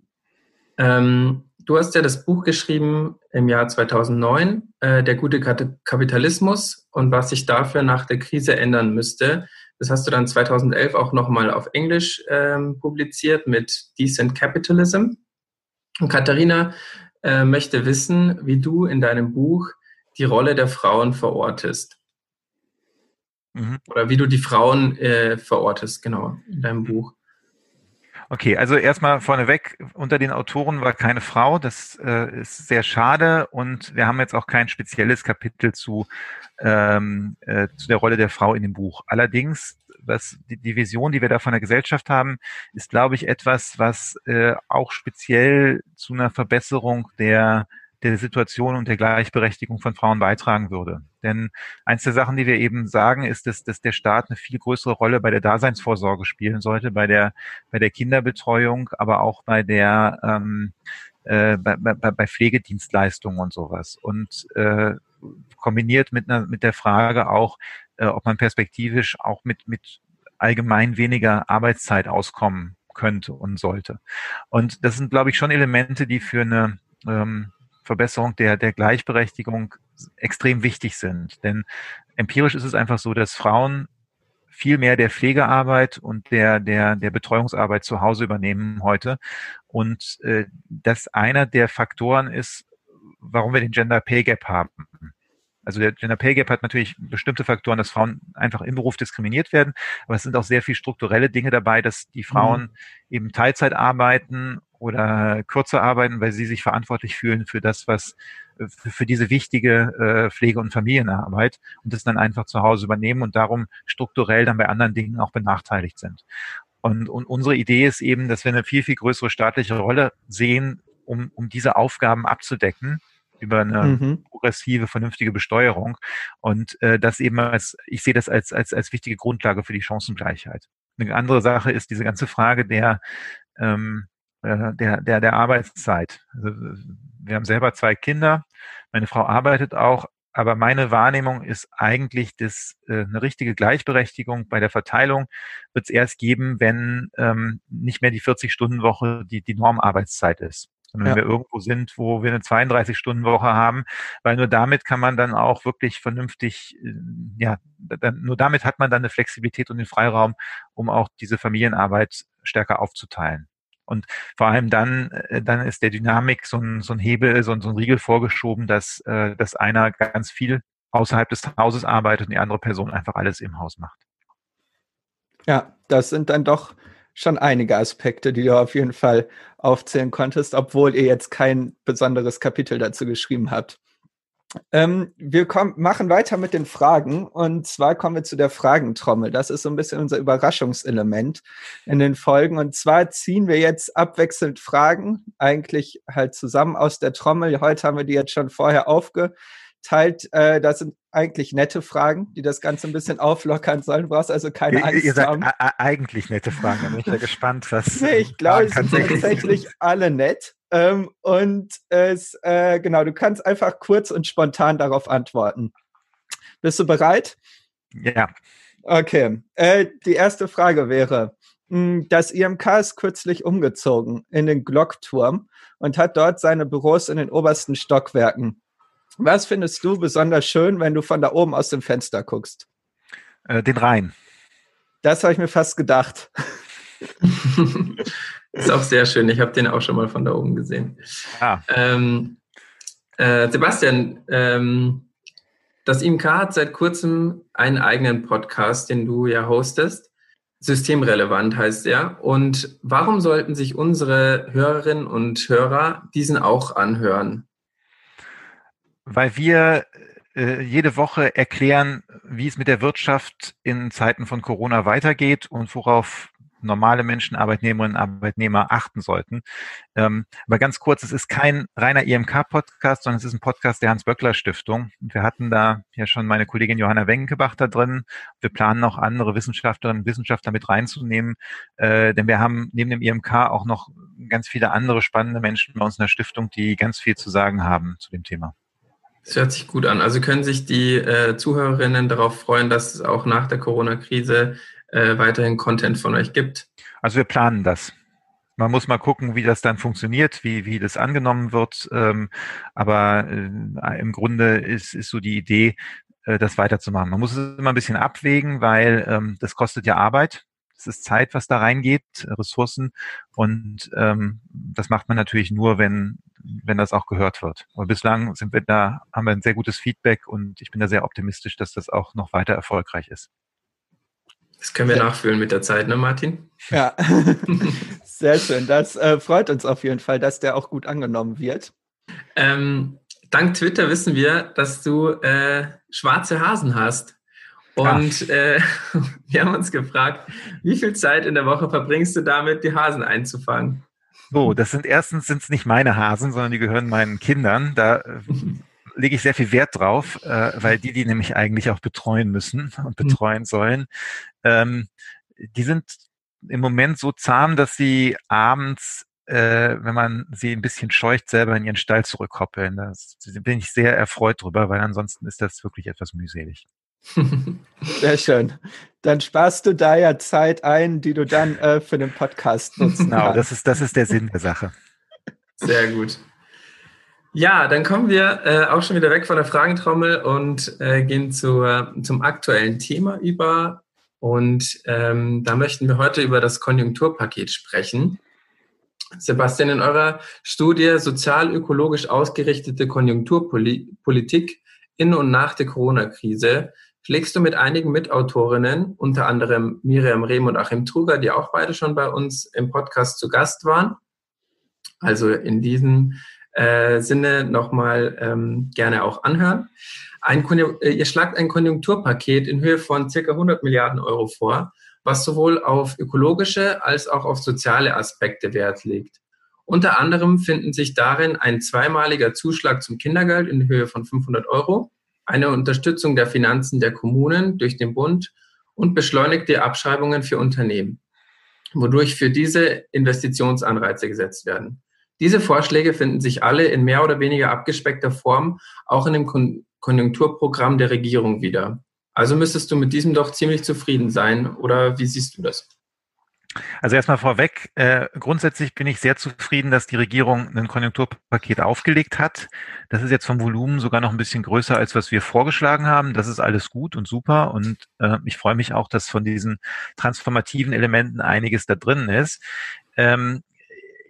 Ähm, du hast ja das Buch geschrieben im Jahr 2009, äh, Der gute Kapitalismus und was sich dafür nach der Krise ändern müsste. Das hast du dann 2011 auch nochmal auf Englisch ähm, publiziert mit Decent Capitalism. Und Katharina äh, möchte wissen, wie du in deinem Buch die Rolle der Frauen verortest. Mhm. Oder wie du die Frauen äh, verortest, genau, in deinem Buch. Okay, also erstmal vorneweg, unter den Autoren war keine Frau. Das äh, ist sehr schade und wir haben jetzt auch kein spezielles Kapitel zu, ähm, äh, zu der Rolle der Frau in dem Buch. Allerdings, was die, die Vision, die wir da von der Gesellschaft haben, ist, glaube ich, etwas, was äh, auch speziell zu einer Verbesserung der der Situation und der Gleichberechtigung von Frauen beitragen würde. Denn eins der Sachen, die wir eben sagen, ist, dass, dass der Staat eine viel größere Rolle bei der Daseinsvorsorge spielen sollte, bei der, bei der Kinderbetreuung, aber auch bei der ähm, äh, bei, bei, bei Pflegedienstleistungen und sowas. Und äh, kombiniert mit, einer, mit der Frage auch, äh, ob man perspektivisch auch mit, mit allgemein weniger Arbeitszeit auskommen könnte und sollte. Und das sind, glaube ich, schon Elemente, die für eine ähm, Verbesserung der, der Gleichberechtigung extrem wichtig sind. Denn empirisch ist es einfach so, dass Frauen viel mehr der Pflegearbeit und der, der, der Betreuungsarbeit zu Hause übernehmen heute. Und äh, das einer der Faktoren ist, warum wir den Gender Pay Gap haben. Also der Gender Pay Gap hat natürlich bestimmte Faktoren, dass Frauen einfach im Beruf diskriminiert werden, aber es sind auch sehr viel strukturelle Dinge dabei, dass die Frauen mhm. eben Teilzeit arbeiten oder kürzer arbeiten, weil sie sich verantwortlich fühlen für das, was für, diese wichtige äh, Pflege- und Familienarbeit und das dann einfach zu Hause übernehmen und darum strukturell dann bei anderen Dingen auch benachteiligt sind. Und, und unsere Idee ist eben, dass wir eine viel, viel größere staatliche Rolle sehen, um, um diese Aufgaben abzudecken über eine mhm. progressive, vernünftige Besteuerung. Und äh, das eben als, ich sehe das als, als, als wichtige Grundlage für die Chancengleichheit. Eine andere Sache ist diese ganze Frage der, ähm, äh, der, der, der Arbeitszeit. Also, wir haben selber zwei Kinder. Meine Frau arbeitet auch. Aber meine Wahrnehmung ist eigentlich, dass äh, eine richtige Gleichberechtigung bei der Verteilung wird es erst geben, wenn ähm, nicht mehr die 40-Stunden-Woche die, die Normarbeitszeit ist sondern ja. wenn wir irgendwo sind, wo wir eine 32-Stunden-Woche haben, weil nur damit kann man dann auch wirklich vernünftig, äh, ja, dann, nur damit hat man dann eine Flexibilität und den Freiraum, um auch diese Familienarbeit stärker aufzuteilen. Und vor allem dann, äh, dann ist der Dynamik so ein, so ein Hebel, so ein, so ein Riegel vorgeschoben, dass, äh, dass einer ganz viel außerhalb des Hauses arbeitet und die andere Person einfach alles im Haus macht. Ja, das sind dann doch schon einige Aspekte, die du auf jeden Fall aufzählen konntest, obwohl ihr jetzt kein besonderes Kapitel dazu geschrieben habt. Ähm, wir kommen, machen weiter mit den Fragen und zwar kommen wir zu der Fragentrommel. Das ist so ein bisschen unser Überraschungselement in den Folgen und zwar ziehen wir jetzt abwechselnd Fragen, eigentlich halt zusammen aus der Trommel. Heute haben wir die jetzt schon vorher aufgeteilt. Äh, das sind eigentlich nette Fragen, die das Ganze ein bisschen auflockern sollen. Du brauchst also keine Angst Ihr sagt haben. eigentlich nette Fragen. Da bin ich ja gespannt, was. Nee, ich glaube, es sind tatsächlich alle nett. Ähm, und es, äh, genau, du kannst einfach kurz und spontan darauf antworten. Bist du bereit? Ja. Okay. Äh, die erste Frage wäre, hm, das IMK ist kürzlich umgezogen in den Glockturm und hat dort seine Büros in den obersten Stockwerken. Was findest du besonders schön, wenn du von da oben aus dem Fenster guckst? Äh, den Rhein. Das habe ich mir fast gedacht. Ist auch sehr schön. Ich habe den auch schon mal von da oben gesehen. Ah. Ähm, äh, Sebastian, ähm, das IMK hat seit kurzem einen eigenen Podcast, den du ja hostest. Systemrelevant heißt er. Und warum sollten sich unsere Hörerinnen und Hörer diesen auch anhören? Weil wir äh, jede Woche erklären, wie es mit der Wirtschaft in Zeiten von Corona weitergeht und worauf normale Menschen, Arbeitnehmerinnen, Arbeitnehmer achten sollten. Ähm, aber ganz kurz, es ist kein reiner IMK-Podcast, sondern es ist ein Podcast der Hans-Böckler-Stiftung. Und wir hatten da ja schon meine Kollegin Johanna Wengenbach da drin. Wir planen auch andere Wissenschaftlerinnen und Wissenschaftler mit reinzunehmen, äh, denn wir haben neben dem IMK auch noch ganz viele andere spannende Menschen bei uns in der Stiftung, die ganz viel zu sagen haben zu dem Thema. Das hört sich gut an. Also können sich die äh, Zuhörerinnen darauf freuen, dass es auch nach der Corona-Krise äh, weiterhin Content von euch gibt? Also wir planen das. Man muss mal gucken, wie das dann funktioniert, wie, wie das angenommen wird. Ähm, aber äh, im Grunde ist, ist so die Idee, äh, das weiterzumachen. Man muss es immer ein bisschen abwägen, weil ähm, das kostet ja Arbeit. Es ist Zeit, was da reingeht, Ressourcen. Und ähm, das macht man natürlich nur, wenn, wenn das auch gehört wird. Aber bislang sind wir da, haben wir ein sehr gutes Feedback und ich bin da sehr optimistisch, dass das auch noch weiter erfolgreich ist. Das können wir ja. nachfühlen mit der Zeit, ne, Martin? Ja, sehr schön. Das äh, freut uns auf jeden Fall, dass der auch gut angenommen wird. Ähm, dank Twitter wissen wir, dass du äh, schwarze Hasen hast. Und äh, wir haben uns gefragt, wie viel Zeit in der Woche verbringst du damit, die Hasen einzufangen? So, das sind erstens sind es nicht meine Hasen, sondern die gehören meinen Kindern. Da äh, lege ich sehr viel Wert drauf, äh, weil die die nämlich eigentlich auch betreuen müssen und mhm. betreuen sollen. Ähm, die sind im Moment so zahm, dass sie abends äh, wenn man sie ein bisschen scheucht, selber in ihren Stall zurückkoppeln. Da bin ich sehr erfreut drüber, weil ansonsten ist das wirklich etwas mühselig. Sehr schön. Dann sparst du da ja Zeit ein, die du dann äh, für den Podcast nutzt. Genau, das ist, das ist der Sinn der Sache. Sehr gut. Ja, dann kommen wir äh, auch schon wieder weg von der Fragentrommel und äh, gehen zur, zum aktuellen Thema über. Und ähm, da möchten wir heute über das Konjunkturpaket sprechen. Sebastian, in eurer Studie Sozial-ökologisch ausgerichtete Konjunkturpolitik in und nach der Corona-Krise schlägst du mit einigen Mitautorinnen, unter anderem Miriam Rehm und Achim Truger, die auch beide schon bei uns im Podcast zu Gast waren. Also in diesem äh, Sinne nochmal ähm, gerne auch anhören. Ein, äh, ihr schlagt ein Konjunkturpaket in Höhe von circa 100 Milliarden Euro vor, was sowohl auf ökologische als auch auf soziale Aspekte Wert legt. Unter anderem finden sich darin ein zweimaliger Zuschlag zum Kindergeld in Höhe von 500 Euro, eine Unterstützung der Finanzen der Kommunen durch den Bund und beschleunigte Abschreibungen für Unternehmen, wodurch für diese Investitionsanreize gesetzt werden. Diese Vorschläge finden sich alle in mehr oder weniger abgespeckter Form auch in dem Kon Konjunkturprogramm der Regierung wieder. Also müsstest du mit diesem doch ziemlich zufrieden sein, oder wie siehst du das? Also erstmal vorweg, äh, grundsätzlich bin ich sehr zufrieden, dass die Regierung ein Konjunkturpaket aufgelegt hat. Das ist jetzt vom Volumen sogar noch ein bisschen größer, als was wir vorgeschlagen haben. Das ist alles gut und super und äh, ich freue mich auch, dass von diesen transformativen Elementen einiges da drin ist. Ähm,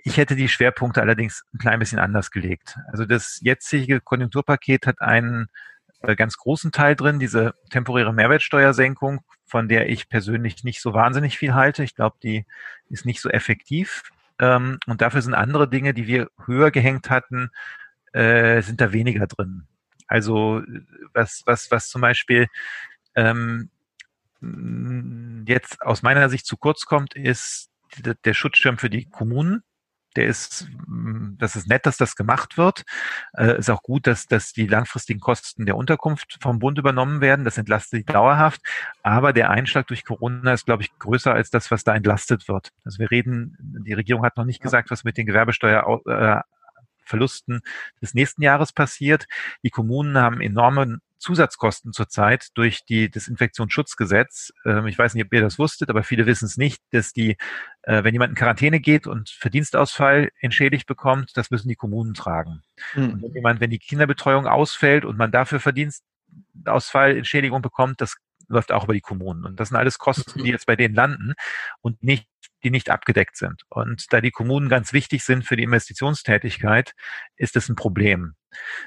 ich hätte die Schwerpunkte allerdings ein klein bisschen anders gelegt. Also das jetzige Konjunkturpaket hat einen ganz großen Teil drin, diese temporäre Mehrwertsteuersenkung, von der ich persönlich nicht so wahnsinnig viel halte. Ich glaube, die ist nicht so effektiv. Ähm, und dafür sind andere Dinge, die wir höher gehängt hatten, äh, sind da weniger drin. Also was, was, was zum Beispiel ähm, jetzt aus meiner Sicht zu kurz kommt, ist der Schutzschirm für die Kommunen der ist, mm, das ist nett, dass das gemacht wird. Äh, ist auch gut, dass, dass die langfristigen Kosten der Unterkunft vom Bund übernommen werden. Das entlastet die dauerhaft. Aber der Einschlag durch Corona ist, glaube ich, größer als das, was da entlastet wird. Also wir reden, die Regierung hat noch nicht gesagt, was mit den Gewerbesteuer äh, Verlusten des nächsten Jahres passiert. Die Kommunen haben enorme Zusatzkosten zurzeit durch die, das Infektionsschutzgesetz. Ähm, ich weiß nicht, ob ihr das wusstet, aber viele wissen es nicht, dass die, äh, wenn jemand in Quarantäne geht und Verdienstausfall entschädigt bekommt, das müssen die Kommunen tragen. Mhm. Und wenn jemand, wenn die Kinderbetreuung ausfällt und man dafür Verdienstausfall Entschädigung bekommt, das läuft auch über die Kommunen. Und das sind alles Kosten, die jetzt bei denen landen und nicht die nicht abgedeckt sind. Und da die Kommunen ganz wichtig sind für die Investitionstätigkeit, ist es ein Problem.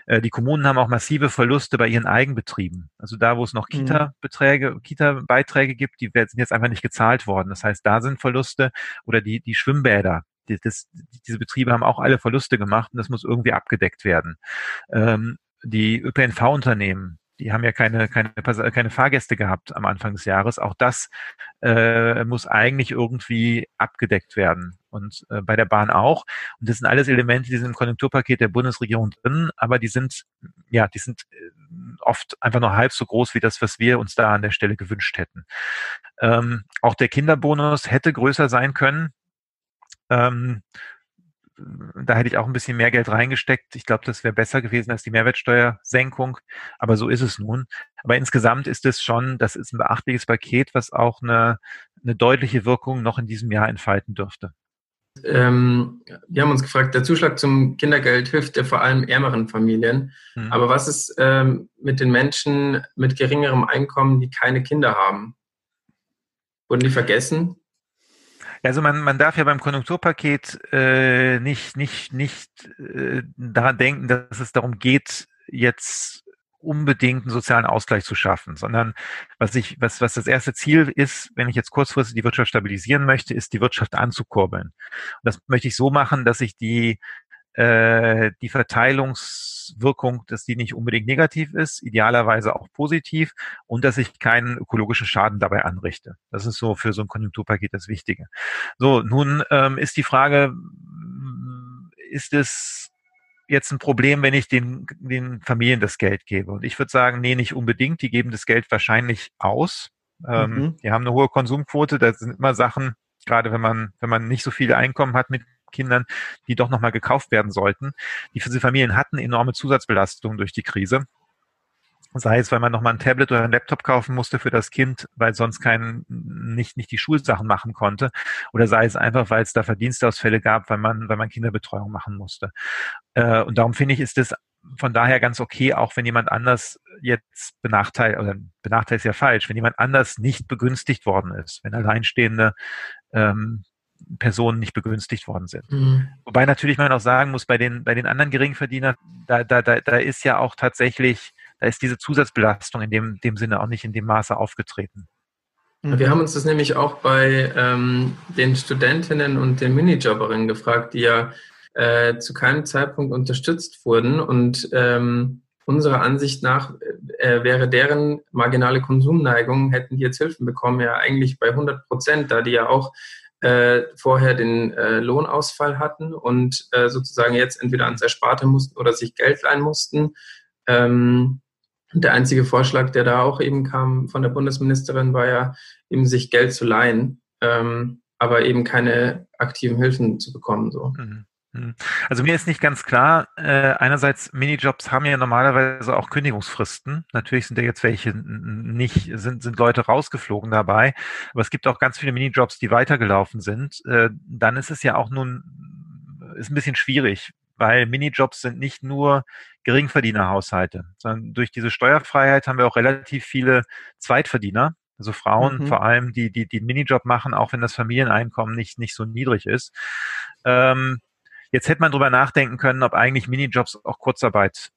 Äh, die Kommunen haben auch massive Verluste bei ihren Eigenbetrieben. Also da, wo es noch mhm. Kita-Beträge, Kita-Beiträge gibt, die sind jetzt einfach nicht gezahlt worden. Das heißt, da sind Verluste oder die, die Schwimmbäder. Die, das, diese Betriebe haben auch alle Verluste gemacht und das muss irgendwie abgedeckt werden. Ähm, die ÖPNV-Unternehmen, die haben ja keine, keine, keine Fahrgäste gehabt am Anfang des Jahres. Auch das äh, muss eigentlich irgendwie abgedeckt werden. Und äh, bei der Bahn auch. Und das sind alles Elemente, die sind im Konjunkturpaket der Bundesregierung drin, aber die sind, ja, die sind äh, oft einfach nur halb so groß wie das, was wir uns da an der Stelle gewünscht hätten. Ähm, auch der Kinderbonus hätte größer sein können. Ähm, da hätte ich auch ein bisschen mehr Geld reingesteckt. Ich glaube, das wäre besser gewesen als die Mehrwertsteuersenkung. Aber so ist es nun. Aber insgesamt ist es schon, das ist ein beachtliches Paket, was auch eine, eine deutliche Wirkung noch in diesem Jahr entfalten dürfte. Ähm, wir haben uns gefragt, der Zuschlag zum Kindergeld hilft ja vor allem ärmeren Familien. Mhm. Aber was ist ähm, mit den Menschen mit geringerem Einkommen, die keine Kinder haben? Wurden die vergessen? Also man, man darf ja beim Konjunkturpaket äh, nicht, nicht, nicht äh, daran denken, dass es darum geht, jetzt unbedingt einen sozialen Ausgleich zu schaffen, sondern was ich, was, was das erste Ziel ist, wenn ich jetzt kurzfristig die Wirtschaft stabilisieren möchte, ist die Wirtschaft anzukurbeln. Und das möchte ich so machen, dass ich die äh, die Verteilungswirkung, dass die nicht unbedingt negativ ist, idealerweise auch positiv und dass ich keinen ökologischen Schaden dabei anrichte. Das ist so für so ein Konjunkturpaket das Wichtige. So, nun ähm, ist die Frage, ist es jetzt ein Problem, wenn ich den, den Familien das Geld gebe? Und ich würde sagen, nee, nicht unbedingt. Die geben das Geld wahrscheinlich aus. Ähm, mhm. Die haben eine hohe Konsumquote. Da sind immer Sachen, gerade wenn man, wenn man nicht so viele Einkommen hat mit Kindern, die doch nochmal gekauft werden sollten. Die diese Familien hatten enorme Zusatzbelastungen durch die Krise. Sei es, weil man nochmal ein Tablet oder ein Laptop kaufen musste für das Kind, weil sonst kein, nicht, nicht die Schulsachen machen konnte. Oder sei es einfach, weil es da Verdienstausfälle gab, weil man, weil man Kinderbetreuung machen musste. Äh, und darum finde ich, ist es von daher ganz okay, auch wenn jemand anders jetzt benachteiligt, oder benachteiligt ist ja falsch, wenn jemand anders nicht begünstigt worden ist, wenn Alleinstehende ähm, Personen nicht begünstigt worden sind. Mhm. Wobei natürlich man auch sagen muss, bei den, bei den anderen Geringverdienern, da, da, da, da ist ja auch tatsächlich, da ist diese Zusatzbelastung in dem, dem Sinne auch nicht in dem Maße aufgetreten. Wir haben uns das nämlich auch bei ähm, den Studentinnen und den Minijobberinnen gefragt, die ja äh, zu keinem Zeitpunkt unterstützt wurden. Und ähm, unserer Ansicht nach äh, wäre deren marginale Konsumneigung, hätten die jetzt Hilfen bekommen, ja eigentlich bei 100 Prozent, da die ja auch äh, vorher den äh, Lohnausfall hatten und äh, sozusagen jetzt entweder ans Ersparte mussten oder sich Geld leihen mussten. Ähm, der einzige Vorschlag, der da auch eben kam von der Bundesministerin, war ja eben sich Geld zu leihen, ähm, aber eben keine aktiven Hilfen zu bekommen. So. Mhm. Hm. Also mir ist nicht ganz klar, äh, einerseits Minijobs haben ja normalerweise auch Kündigungsfristen. Natürlich sind ja jetzt welche nicht, sind, sind Leute rausgeflogen dabei, aber es gibt auch ganz viele Minijobs, die weitergelaufen sind. Äh, dann ist es ja auch nun, ist ein bisschen schwierig, weil Minijobs sind nicht nur Geringverdienerhaushalte, sondern durch diese Steuerfreiheit haben wir auch relativ viele Zweitverdiener, also Frauen mhm. vor allem, die, die, die einen Minijob machen, auch wenn das Familieneinkommen nicht, nicht so niedrig ist. Ähm, Jetzt hätte man drüber nachdenken können, ob eigentlich Minijobs auch Kurzarbeit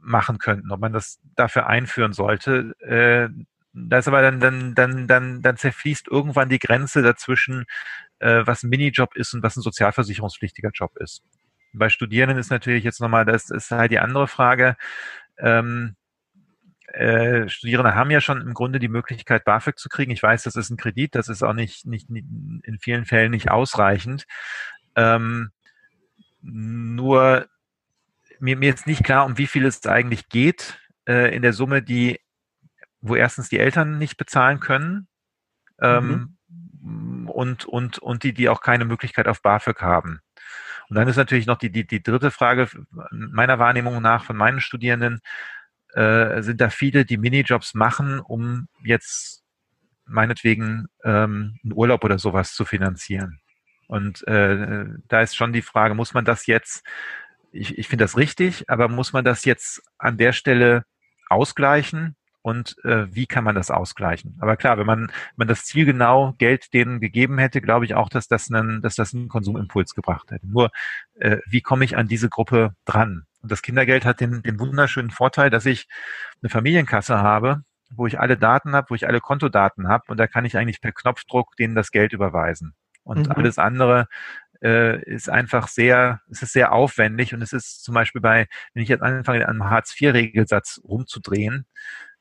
machen könnten, ob man das dafür einführen sollte. Äh, da ist aber dann, dann, dann, dann, dann zerfließt irgendwann die Grenze dazwischen, äh, was ein Minijob ist und was ein sozialversicherungspflichtiger Job ist. Bei Studierenden ist natürlich jetzt nochmal, das ist halt die andere Frage. Ähm, äh, Studierende haben ja schon im Grunde die Möglichkeit, BAföG zu kriegen. Ich weiß, das ist ein Kredit, das ist auch nicht, nicht, nicht in vielen Fällen nicht ausreichend. Ähm, nur mir, mir ist nicht klar, um wie viel es eigentlich geht äh, in der Summe, die, wo erstens die Eltern nicht bezahlen können ähm, mhm. und, und, und die, die auch keine Möglichkeit auf BAföG haben. Und dann ist natürlich noch die, die, die dritte Frage meiner Wahrnehmung nach von meinen Studierenden, äh, sind da viele, die Minijobs machen, um jetzt meinetwegen ähm, einen Urlaub oder sowas zu finanzieren. Und äh, da ist schon die Frage, muss man das jetzt, ich, ich finde das richtig, aber muss man das jetzt an der Stelle ausgleichen? Und äh, wie kann man das ausgleichen? Aber klar, wenn man, wenn man das Ziel genau Geld denen gegeben hätte, glaube ich auch, dass das einen, dass das einen Konsumimpuls gebracht hätte. Nur, äh, wie komme ich an diese Gruppe dran? Und das Kindergeld hat den, den wunderschönen Vorteil, dass ich eine Familienkasse habe, wo ich alle Daten habe, wo ich alle Kontodaten habe und da kann ich eigentlich per Knopfdruck denen das Geld überweisen. Und mhm. alles andere äh, ist einfach sehr, es ist sehr aufwendig und es ist zum Beispiel bei, wenn ich jetzt anfange, an einem Hartz-IV-Regelsatz rumzudrehen,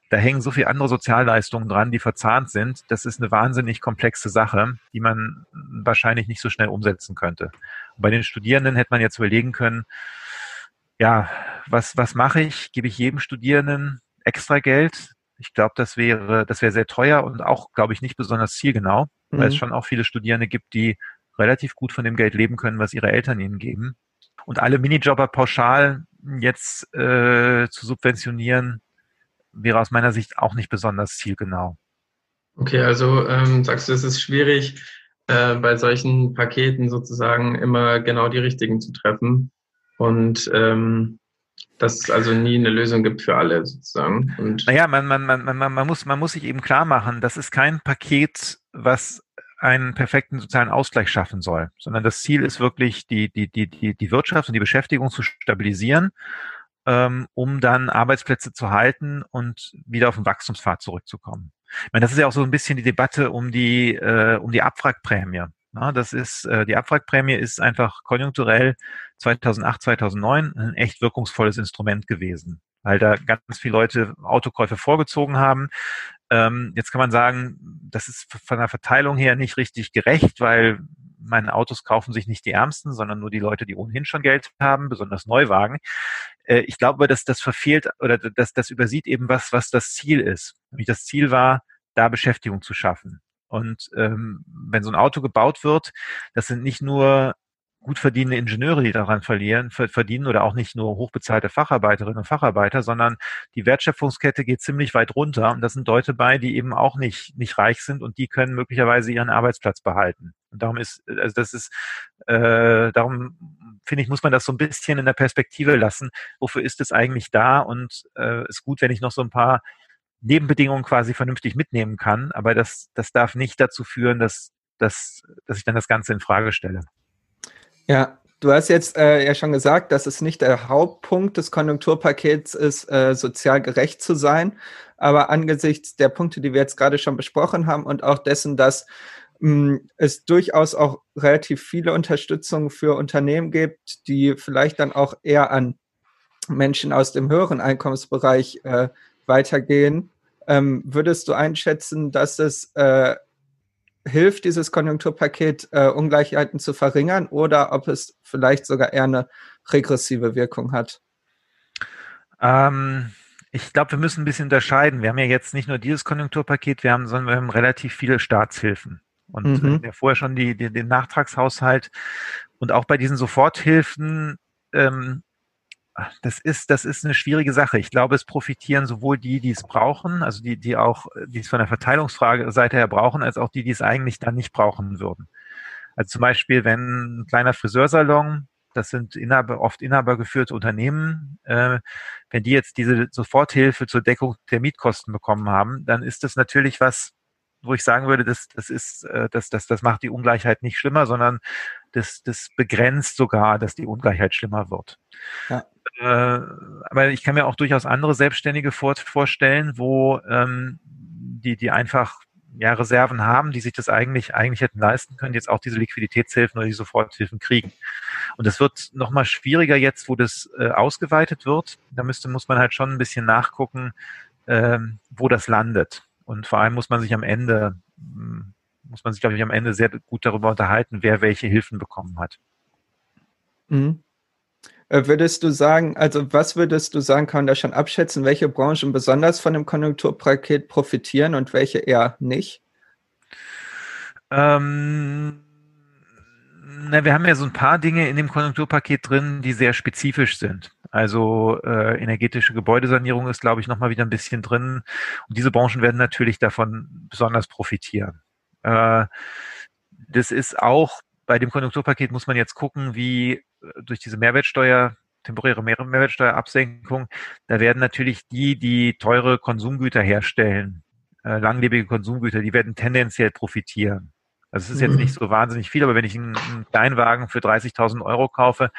da hängen so viele andere Sozialleistungen dran, die verzahnt sind. Das ist eine wahnsinnig komplexe Sache, die man wahrscheinlich nicht so schnell umsetzen könnte. Und bei den Studierenden hätte man jetzt überlegen können, ja, was, was mache ich? Gebe ich jedem Studierenden extra Geld? Ich glaube, das wäre, das wäre sehr teuer und auch, glaube ich, nicht besonders zielgenau mhm. weil es mhm. schon auch viele Studierende gibt, die relativ gut von dem Geld leben können, was ihre Eltern ihnen geben. Und alle Minijobber pauschal jetzt äh, zu subventionieren, wäre aus meiner Sicht auch nicht besonders zielgenau. Okay, also ähm, sagst du, es ist schwierig, äh, bei solchen Paketen sozusagen immer genau die richtigen zu treffen und ähm, dass es also nie eine Lösung gibt für alle sozusagen. Und naja, man, man, man, man, man, muss, man muss sich eben klar machen, das ist kein Paket, was einen perfekten sozialen Ausgleich schaffen soll, sondern das Ziel ist wirklich, die, die, die, die, die Wirtschaft und die Beschäftigung zu stabilisieren, ähm, um dann Arbeitsplätze zu halten und wieder auf den Wachstumspfad zurückzukommen. Ich meine, das ist ja auch so ein bisschen die Debatte um die, äh, um die Abwrackprämie. Ja, das ist, äh, die Abwrackprämie ist einfach konjunkturell 2008, 2009 ein echt wirkungsvolles Instrument gewesen, weil da ganz viele Leute Autokäufe vorgezogen haben. Ähm, jetzt kann man sagen, das ist von der Verteilung her nicht richtig gerecht, weil meine Autos kaufen sich nicht die Ärmsten, sondern nur die Leute, die ohnehin schon Geld haben, besonders Neuwagen. Äh, ich glaube, dass das verfehlt oder dass das übersieht eben was, was das Ziel ist. Nämlich das Ziel war, da Beschäftigung zu schaffen. Und ähm, wenn so ein Auto gebaut wird, das sind nicht nur gut verdienende Ingenieure, die daran verlieren, verdienen oder auch nicht nur hochbezahlte Facharbeiterinnen und Facharbeiter, sondern die Wertschöpfungskette geht ziemlich weit runter und das sind Leute bei, die eben auch nicht, nicht reich sind und die können möglicherweise ihren Arbeitsplatz behalten. Und darum ist, also das ist, äh, darum finde ich, muss man das so ein bisschen in der Perspektive lassen. Wofür ist es eigentlich da? Und äh, ist gut, wenn ich noch so ein paar Nebenbedingungen quasi vernünftig mitnehmen kann, aber das, das darf nicht dazu führen, dass, dass, dass ich dann das Ganze in Frage stelle. Ja, du hast jetzt äh, ja schon gesagt, dass es nicht der Hauptpunkt des Konjunkturpakets ist, äh, sozial gerecht zu sein. Aber angesichts der Punkte, die wir jetzt gerade schon besprochen haben und auch dessen, dass hm, es durchaus auch relativ viele Unterstützung für Unternehmen gibt, die vielleicht dann auch eher an Menschen aus dem höheren Einkommensbereich äh, weitergehen, ähm, würdest du einschätzen, dass es äh, hilft dieses Konjunkturpaket, äh, Ungleichheiten zu verringern oder ob es vielleicht sogar eher eine regressive Wirkung hat? Ähm, ich glaube, wir müssen ein bisschen unterscheiden. Wir haben ja jetzt nicht nur dieses Konjunkturpaket, wir haben, sondern wir haben relativ viele Staatshilfen. Und mhm. ja vorher schon die, die, den Nachtragshaushalt. Und auch bei diesen Soforthilfen ähm, das ist, das ist eine schwierige Sache. Ich glaube, es profitieren sowohl die, die es brauchen, also die, die auch, die es von der Verteilungsfrage Seite her brauchen, als auch die, die es eigentlich dann nicht brauchen würden. Also zum Beispiel, wenn ein kleiner Friseursalon, das sind Inhaber, oft inhabergeführte Unternehmen, äh, wenn die jetzt diese Soforthilfe zur Deckung der Mietkosten bekommen haben, dann ist das natürlich was, wo ich sagen würde, das, das ist, äh, das, das, das macht die Ungleichheit nicht schlimmer, sondern das, das begrenzt sogar, dass die Ungleichheit schlimmer wird. Ja. Äh, aber ich kann mir auch durchaus andere Selbstständige vor, vorstellen, wo ähm, die, die einfach ja, Reserven haben, die sich das eigentlich, eigentlich hätten leisten können, jetzt auch diese Liquiditätshilfen oder die Soforthilfen kriegen. Und das wird nochmal schwieriger jetzt, wo das äh, ausgeweitet wird. Da müsste, muss man halt schon ein bisschen nachgucken, ähm, wo das landet. Und vor allem muss man sich am Ende, hm, muss man sich, glaube ich, am Ende sehr gut darüber unterhalten, wer welche Hilfen bekommen hat. Mhm. Äh, würdest du sagen, also was würdest du sagen, kann man da schon abschätzen, welche Branchen besonders von dem Konjunkturpaket profitieren und welche eher nicht? Ähm, na, wir haben ja so ein paar Dinge in dem Konjunkturpaket drin, die sehr spezifisch sind. Also äh, energetische Gebäudesanierung ist, glaube ich, nochmal wieder ein bisschen drin. Und diese Branchen werden natürlich davon besonders profitieren. Äh, das ist auch bei dem Konjunkturpaket muss man jetzt gucken, wie äh, durch diese Mehrwertsteuer, temporäre Mehrwertsteuerabsenkung, da werden natürlich die, die teure Konsumgüter herstellen, äh, langlebige Konsumgüter, die werden tendenziell profitieren. Also es ist jetzt mhm. nicht so wahnsinnig viel, aber wenn ich einen, einen Kleinwagen für 30.000 Euro kaufe,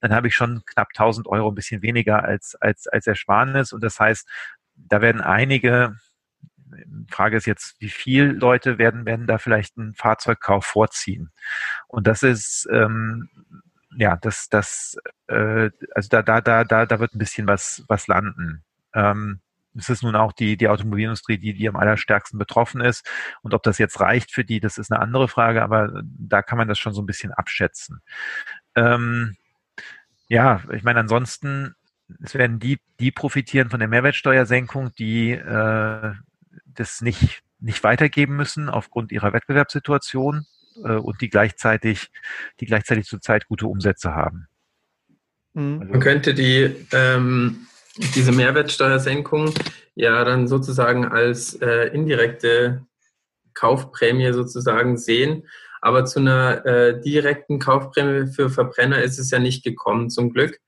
dann habe ich schon knapp 1.000 Euro ein bisschen weniger als, als, als Ersparnis. Und das heißt, da werden einige Frage ist jetzt, wie viele Leute werden, werden da vielleicht einen Fahrzeugkauf vorziehen? Und das ist, ähm, ja, das, das, äh, also da, da, da, da, da wird ein bisschen was, was landen. Ähm, es ist nun auch die, die Automobilindustrie, die, die am allerstärksten betroffen ist. Und ob das jetzt reicht für die, das ist eine andere Frage, aber da kann man das schon so ein bisschen abschätzen. Ähm, ja, ich meine, ansonsten, es werden die, die profitieren von der Mehrwertsteuersenkung, die äh, das nicht, nicht weitergeben müssen aufgrund ihrer Wettbewerbssituation äh, und die gleichzeitig, die gleichzeitig zurzeit gute Umsätze haben. Mhm. Also Man könnte die, ähm, diese Mehrwertsteuersenkung ja dann sozusagen als äh, indirekte Kaufprämie sozusagen sehen. Aber zu einer äh, direkten Kaufprämie für Verbrenner ist es ja nicht gekommen, zum Glück.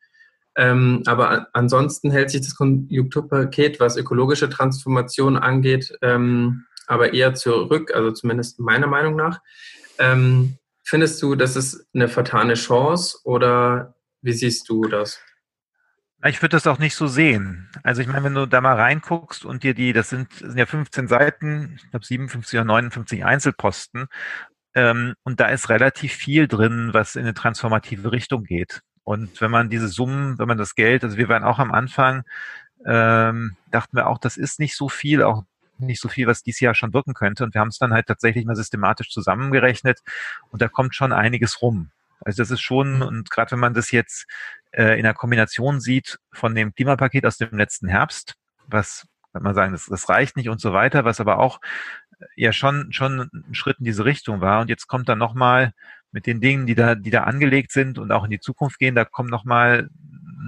Ähm, aber ansonsten hält sich das Konjunkturpaket, was ökologische Transformation angeht, ähm, aber eher zurück, also zumindest meiner Meinung nach. Ähm, findest du, das ist eine vertane Chance oder wie siehst du das? Ich würde das auch nicht so sehen. Also ich meine, wenn du da mal reinguckst und dir die, das sind, das sind ja 15 Seiten, ich glaube 57 oder 59 Einzelposten, ähm, und da ist relativ viel drin, was in eine transformative Richtung geht. Und wenn man diese Summen, wenn man das Geld, also wir waren auch am Anfang, ähm, dachten wir auch, das ist nicht so viel, auch nicht so viel, was dieses Jahr schon wirken könnte. Und wir haben es dann halt tatsächlich mal systematisch zusammengerechnet und da kommt schon einiges rum. Also das ist schon, und gerade wenn man das jetzt äh, in der Kombination sieht von dem Klimapaket aus dem letzten Herbst, was, wenn man sagen, das, das reicht nicht und so weiter, was aber auch äh, ja schon, schon ein Schritt in diese Richtung war. Und jetzt kommt dann nochmal mit den Dingen, die da, die da angelegt sind und auch in die Zukunft gehen, da kommt nochmal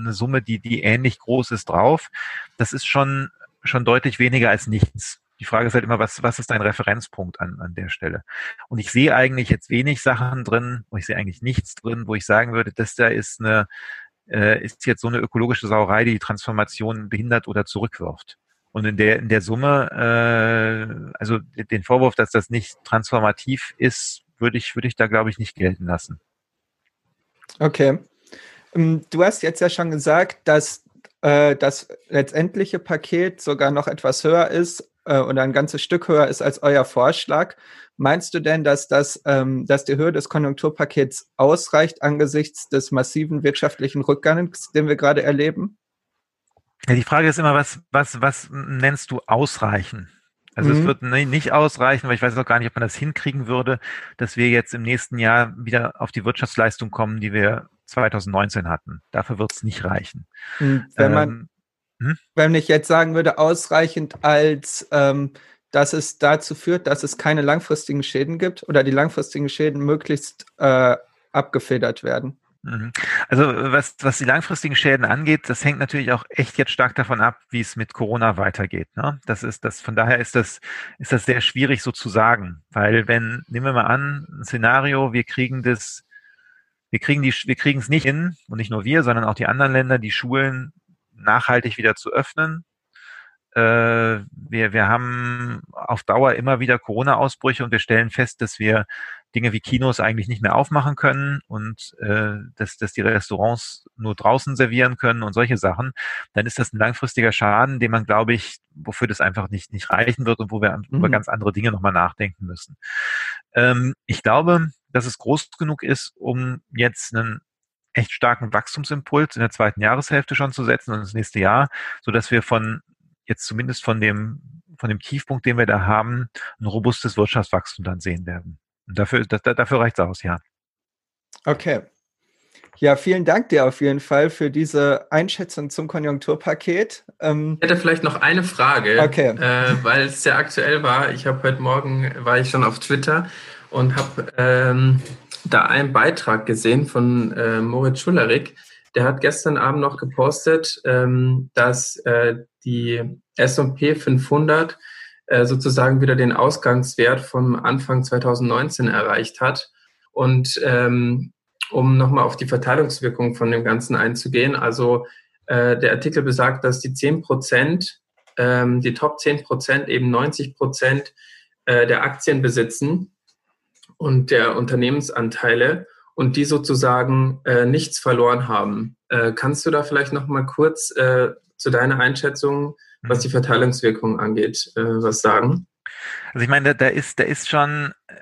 eine Summe, die, die ähnlich groß ist drauf. Das ist schon, schon deutlich weniger als nichts. Die Frage ist halt immer, was, was ist dein Referenzpunkt an, an der Stelle? Und ich sehe eigentlich jetzt wenig Sachen drin, wo ich sehe eigentlich nichts drin, wo ich sagen würde, das da ist eine, äh, ist jetzt so eine ökologische Sauerei, die die Transformation behindert oder zurückwirft. Und in der, in der Summe, äh, also den Vorwurf, dass das nicht transformativ ist, würde ich, würde ich da, glaube ich, nicht gelten lassen. Okay. Ähm, du hast jetzt ja schon gesagt, dass äh, das letztendliche Paket sogar noch etwas höher ist äh, oder ein ganzes Stück höher ist als euer Vorschlag. Meinst du denn, dass, das, ähm, dass die Höhe des Konjunkturpakets ausreicht angesichts des massiven wirtschaftlichen Rückgangs, den wir gerade erleben? Ja, die Frage ist immer, was, was, was nennst du ausreichen? Also mhm. es wird nicht ausreichen, weil ich weiß noch gar nicht, ob man das hinkriegen würde, dass wir jetzt im nächsten Jahr wieder auf die Wirtschaftsleistung kommen, die wir 2019 hatten. Dafür wird es nicht reichen. Wenn man, ähm, hm? Wenn ich jetzt sagen würde, ausreichend als, ähm, dass es dazu führt, dass es keine langfristigen Schäden gibt oder die langfristigen Schäden möglichst äh, abgefedert werden. Mhm. Also was, was die langfristigen Schäden angeht, das hängt natürlich auch echt jetzt stark davon ab, wie es mit Corona weitergeht. Ne? Das ist das, von daher ist das, ist das sehr schwierig so zu sagen. Weil wenn, nehmen wir mal an, ein Szenario, wir kriegen das, wir kriegen die, wir kriegen es nicht hin, und nicht nur wir, sondern auch die anderen Länder, die Schulen nachhaltig wieder zu öffnen. Äh, wir, wir haben auf Dauer immer wieder Corona-Ausbrüche und wir stellen fest, dass wir Dinge wie Kinos eigentlich nicht mehr aufmachen können und äh, dass, dass die Restaurants nur draußen servieren können und solche Sachen, dann ist das ein langfristiger Schaden, den man, glaube ich, wofür das einfach nicht, nicht reichen wird und wo wir mhm. über ganz andere Dinge nochmal nachdenken müssen. Ähm, ich glaube, dass es groß genug ist, um jetzt einen echt starken Wachstumsimpuls in der zweiten Jahreshälfte schon zu setzen und das nächste Jahr, so dass wir von jetzt zumindest von dem von dem Tiefpunkt, den wir da haben, ein robustes Wirtschaftswachstum dann sehen werden. Und dafür, das, dafür reicht es aus, ja. Okay. Ja, vielen Dank dir auf jeden Fall für diese Einschätzung zum Konjunkturpaket. Ähm ich hätte vielleicht noch eine Frage, okay. äh, weil es sehr aktuell war. Ich habe heute Morgen, war ich schon auf Twitter und habe ähm, da einen Beitrag gesehen von äh, Moritz Schullerik. Der hat gestern Abend noch gepostet, ähm, dass äh, die S&P 500 äh, sozusagen wieder den Ausgangswert vom Anfang 2019 erreicht hat. Und ähm, um nochmal auf die Verteilungswirkung von dem Ganzen einzugehen, also äh, der Artikel besagt, dass die 10 Prozent, ähm, die Top 10 Prozent eben 90 Prozent äh, der Aktien besitzen und der Unternehmensanteile und die sozusagen äh, nichts verloren haben. Äh, kannst du da vielleicht noch mal kurz äh, zu deiner Einschätzung, was die mhm. Verteilungswirkung angeht, äh, was sagen? Also ich meine, da, da ist, da ist schon äh,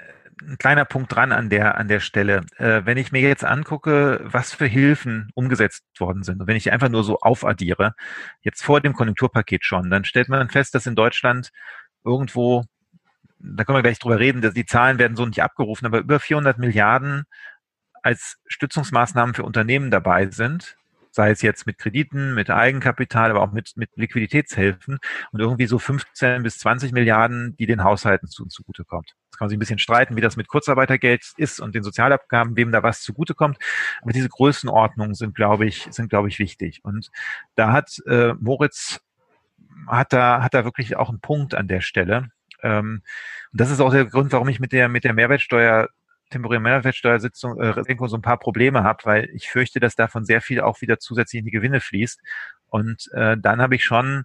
ein kleiner Punkt dran an der, an der Stelle. Äh, wenn ich mir jetzt angucke, was für Hilfen umgesetzt worden sind, und wenn ich einfach nur so aufaddiere, jetzt vor dem Konjunkturpaket schon, dann stellt man fest, dass in Deutschland irgendwo da können wir gleich drüber reden, dass die Zahlen werden so nicht abgerufen, aber über 400 Milliarden als Stützungsmaßnahmen für Unternehmen dabei sind, sei es jetzt mit Krediten, mit Eigenkapital, aber auch mit, mit Liquiditätshilfen und irgendwie so 15 bis 20 Milliarden, die den Haushalten zu, zugutekommt. Jetzt kann man sich ein bisschen streiten, wie das mit Kurzarbeitergeld ist und den Sozialabgaben, wem da was zugutekommt. Aber diese Größenordnungen sind, glaube ich, sind, glaube ich, wichtig. Und da hat äh, Moritz hat da, hat da wirklich auch einen Punkt an der Stelle. Ähm, und das ist auch der Grund, warum ich mit der, mit der Mehrwertsteuer temporäre Mehrwertsteuersitzung äh, so ein paar Probleme habe, weil ich fürchte, dass davon sehr viel auch wieder zusätzlich in die Gewinne fließt. Und äh, dann habe ich schon,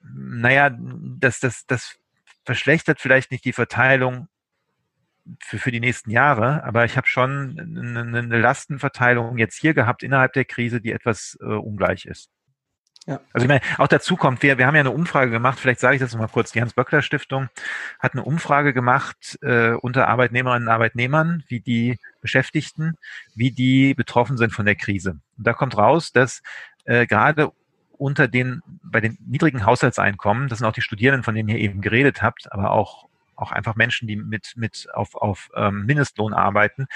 naja, das, das, das verschlechtert vielleicht nicht die Verteilung für, für die nächsten Jahre, aber ich habe schon eine, eine Lastenverteilung jetzt hier gehabt innerhalb der Krise, die etwas äh, ungleich ist. Ja. Also ich meine, auch dazu kommt, wir, wir haben ja eine Umfrage gemacht, vielleicht sage ich das nochmal kurz, die Hans-Böckler-Stiftung hat eine Umfrage gemacht äh, unter Arbeitnehmerinnen und Arbeitnehmern, wie die Beschäftigten, wie die betroffen sind von der Krise. Und da kommt raus, dass äh, gerade unter den, bei den niedrigen Haushaltseinkommen, das sind auch die Studierenden, von denen ihr eben geredet habt, aber auch auch einfach Menschen, die mit, mit auf, auf ähm, Mindestlohn arbeiten,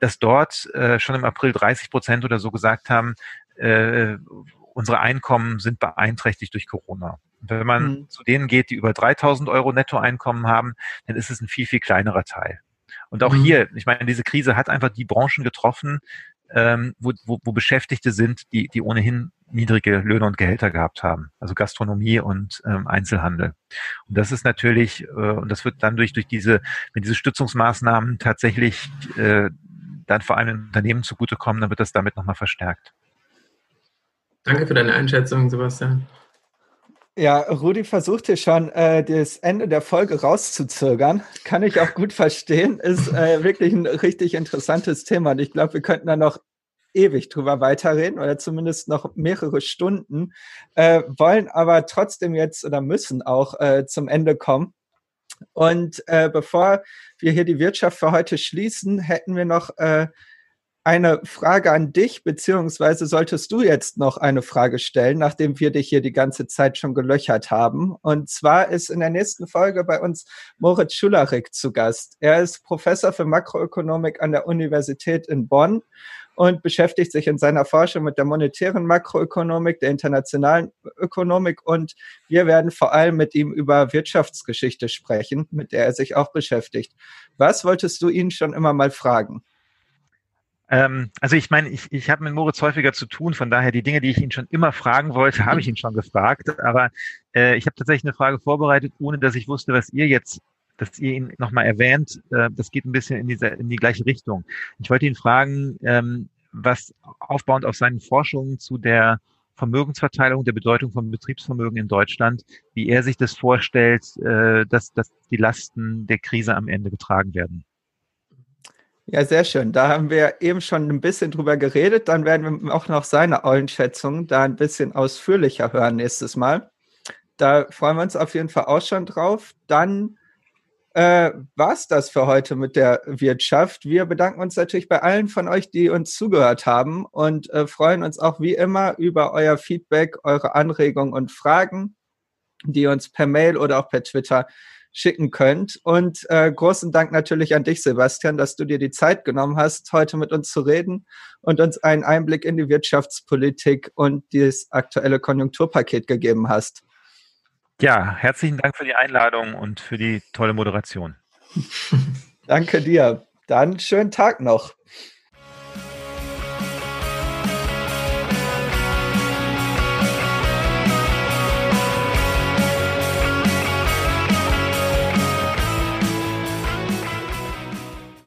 dass dort äh, schon im April 30 Prozent oder so gesagt haben, äh, unsere Einkommen sind beeinträchtigt durch Corona. Und wenn man mhm. zu denen geht, die über 3000 Euro Nettoeinkommen haben, dann ist es ein viel, viel kleinerer Teil. Und auch mhm. hier, ich meine, diese Krise hat einfach die Branchen getroffen, ähm, wo, wo, wo Beschäftigte sind, die, die ohnehin niedrige Löhne und Gehälter gehabt haben, also Gastronomie und ähm, Einzelhandel. Und das ist natürlich, äh, und das wird dann durch, durch diese, wenn diese Stützungsmaßnahmen tatsächlich äh, dann vor allem Unternehmen zugutekommen, dann wird das damit nochmal verstärkt. Danke für deine Einschätzung, Sebastian. Ja, Rudi versucht hier schon, äh, das Ende der Folge rauszuzögern. Kann ich auch gut verstehen. Ist äh, wirklich ein richtig interessantes Thema. Und ich glaube, wir könnten da noch ewig drüber weiterreden oder zumindest noch mehrere Stunden, äh, wollen aber trotzdem jetzt oder müssen auch äh, zum Ende kommen. Und äh, bevor wir hier die Wirtschaft für heute schließen, hätten wir noch äh, eine Frage an dich, beziehungsweise solltest du jetzt noch eine Frage stellen, nachdem wir dich hier die ganze Zeit schon gelöchert haben. Und zwar ist in der nächsten Folge bei uns Moritz Schularik zu Gast. Er ist Professor für Makroökonomik an der Universität in Bonn und beschäftigt sich in seiner Forschung mit der monetären Makroökonomik, der internationalen Ökonomik und wir werden vor allem mit ihm über Wirtschaftsgeschichte sprechen, mit der er sich auch beschäftigt. Was wolltest du ihn schon immer mal fragen? Ähm, also ich meine, ich, ich habe mit Moritz häufiger zu tun, von daher die Dinge, die ich ihn schon immer fragen wollte, habe ich ihn schon gefragt. Aber äh, ich habe tatsächlich eine Frage vorbereitet, ohne dass ich wusste, was ihr jetzt, dass ihr ihn nochmal erwähnt. Äh, das geht ein bisschen in, diese, in die gleiche Richtung. Ich wollte ihn fragen, ähm, was aufbauend auf seinen Forschungen zu der Vermögensverteilung, der Bedeutung von Betriebsvermögen in Deutschland, wie er sich das vorstellt, äh, dass, dass die Lasten der Krise am Ende getragen werden. Ja, sehr schön. Da haben wir eben schon ein bisschen drüber geredet. Dann werden wir auch noch seine Einschätzung da ein bisschen ausführlicher hören nächstes Mal. Da freuen wir uns auf jeden Fall auch schon drauf. Dann äh, war es das für heute mit der Wirtschaft. Wir bedanken uns natürlich bei allen von euch, die uns zugehört haben und äh, freuen uns auch wie immer über euer Feedback, eure Anregungen und Fragen, die ihr uns per Mail oder auch per Twitter schicken könnt. Und äh, großen Dank natürlich an dich, Sebastian, dass du dir die Zeit genommen hast, heute mit uns zu reden und uns einen Einblick in die Wirtschaftspolitik und das aktuelle Konjunkturpaket gegeben hast. Ja, herzlichen Dank für die Einladung und für die tolle Moderation. Danke dir. Dann schönen Tag noch.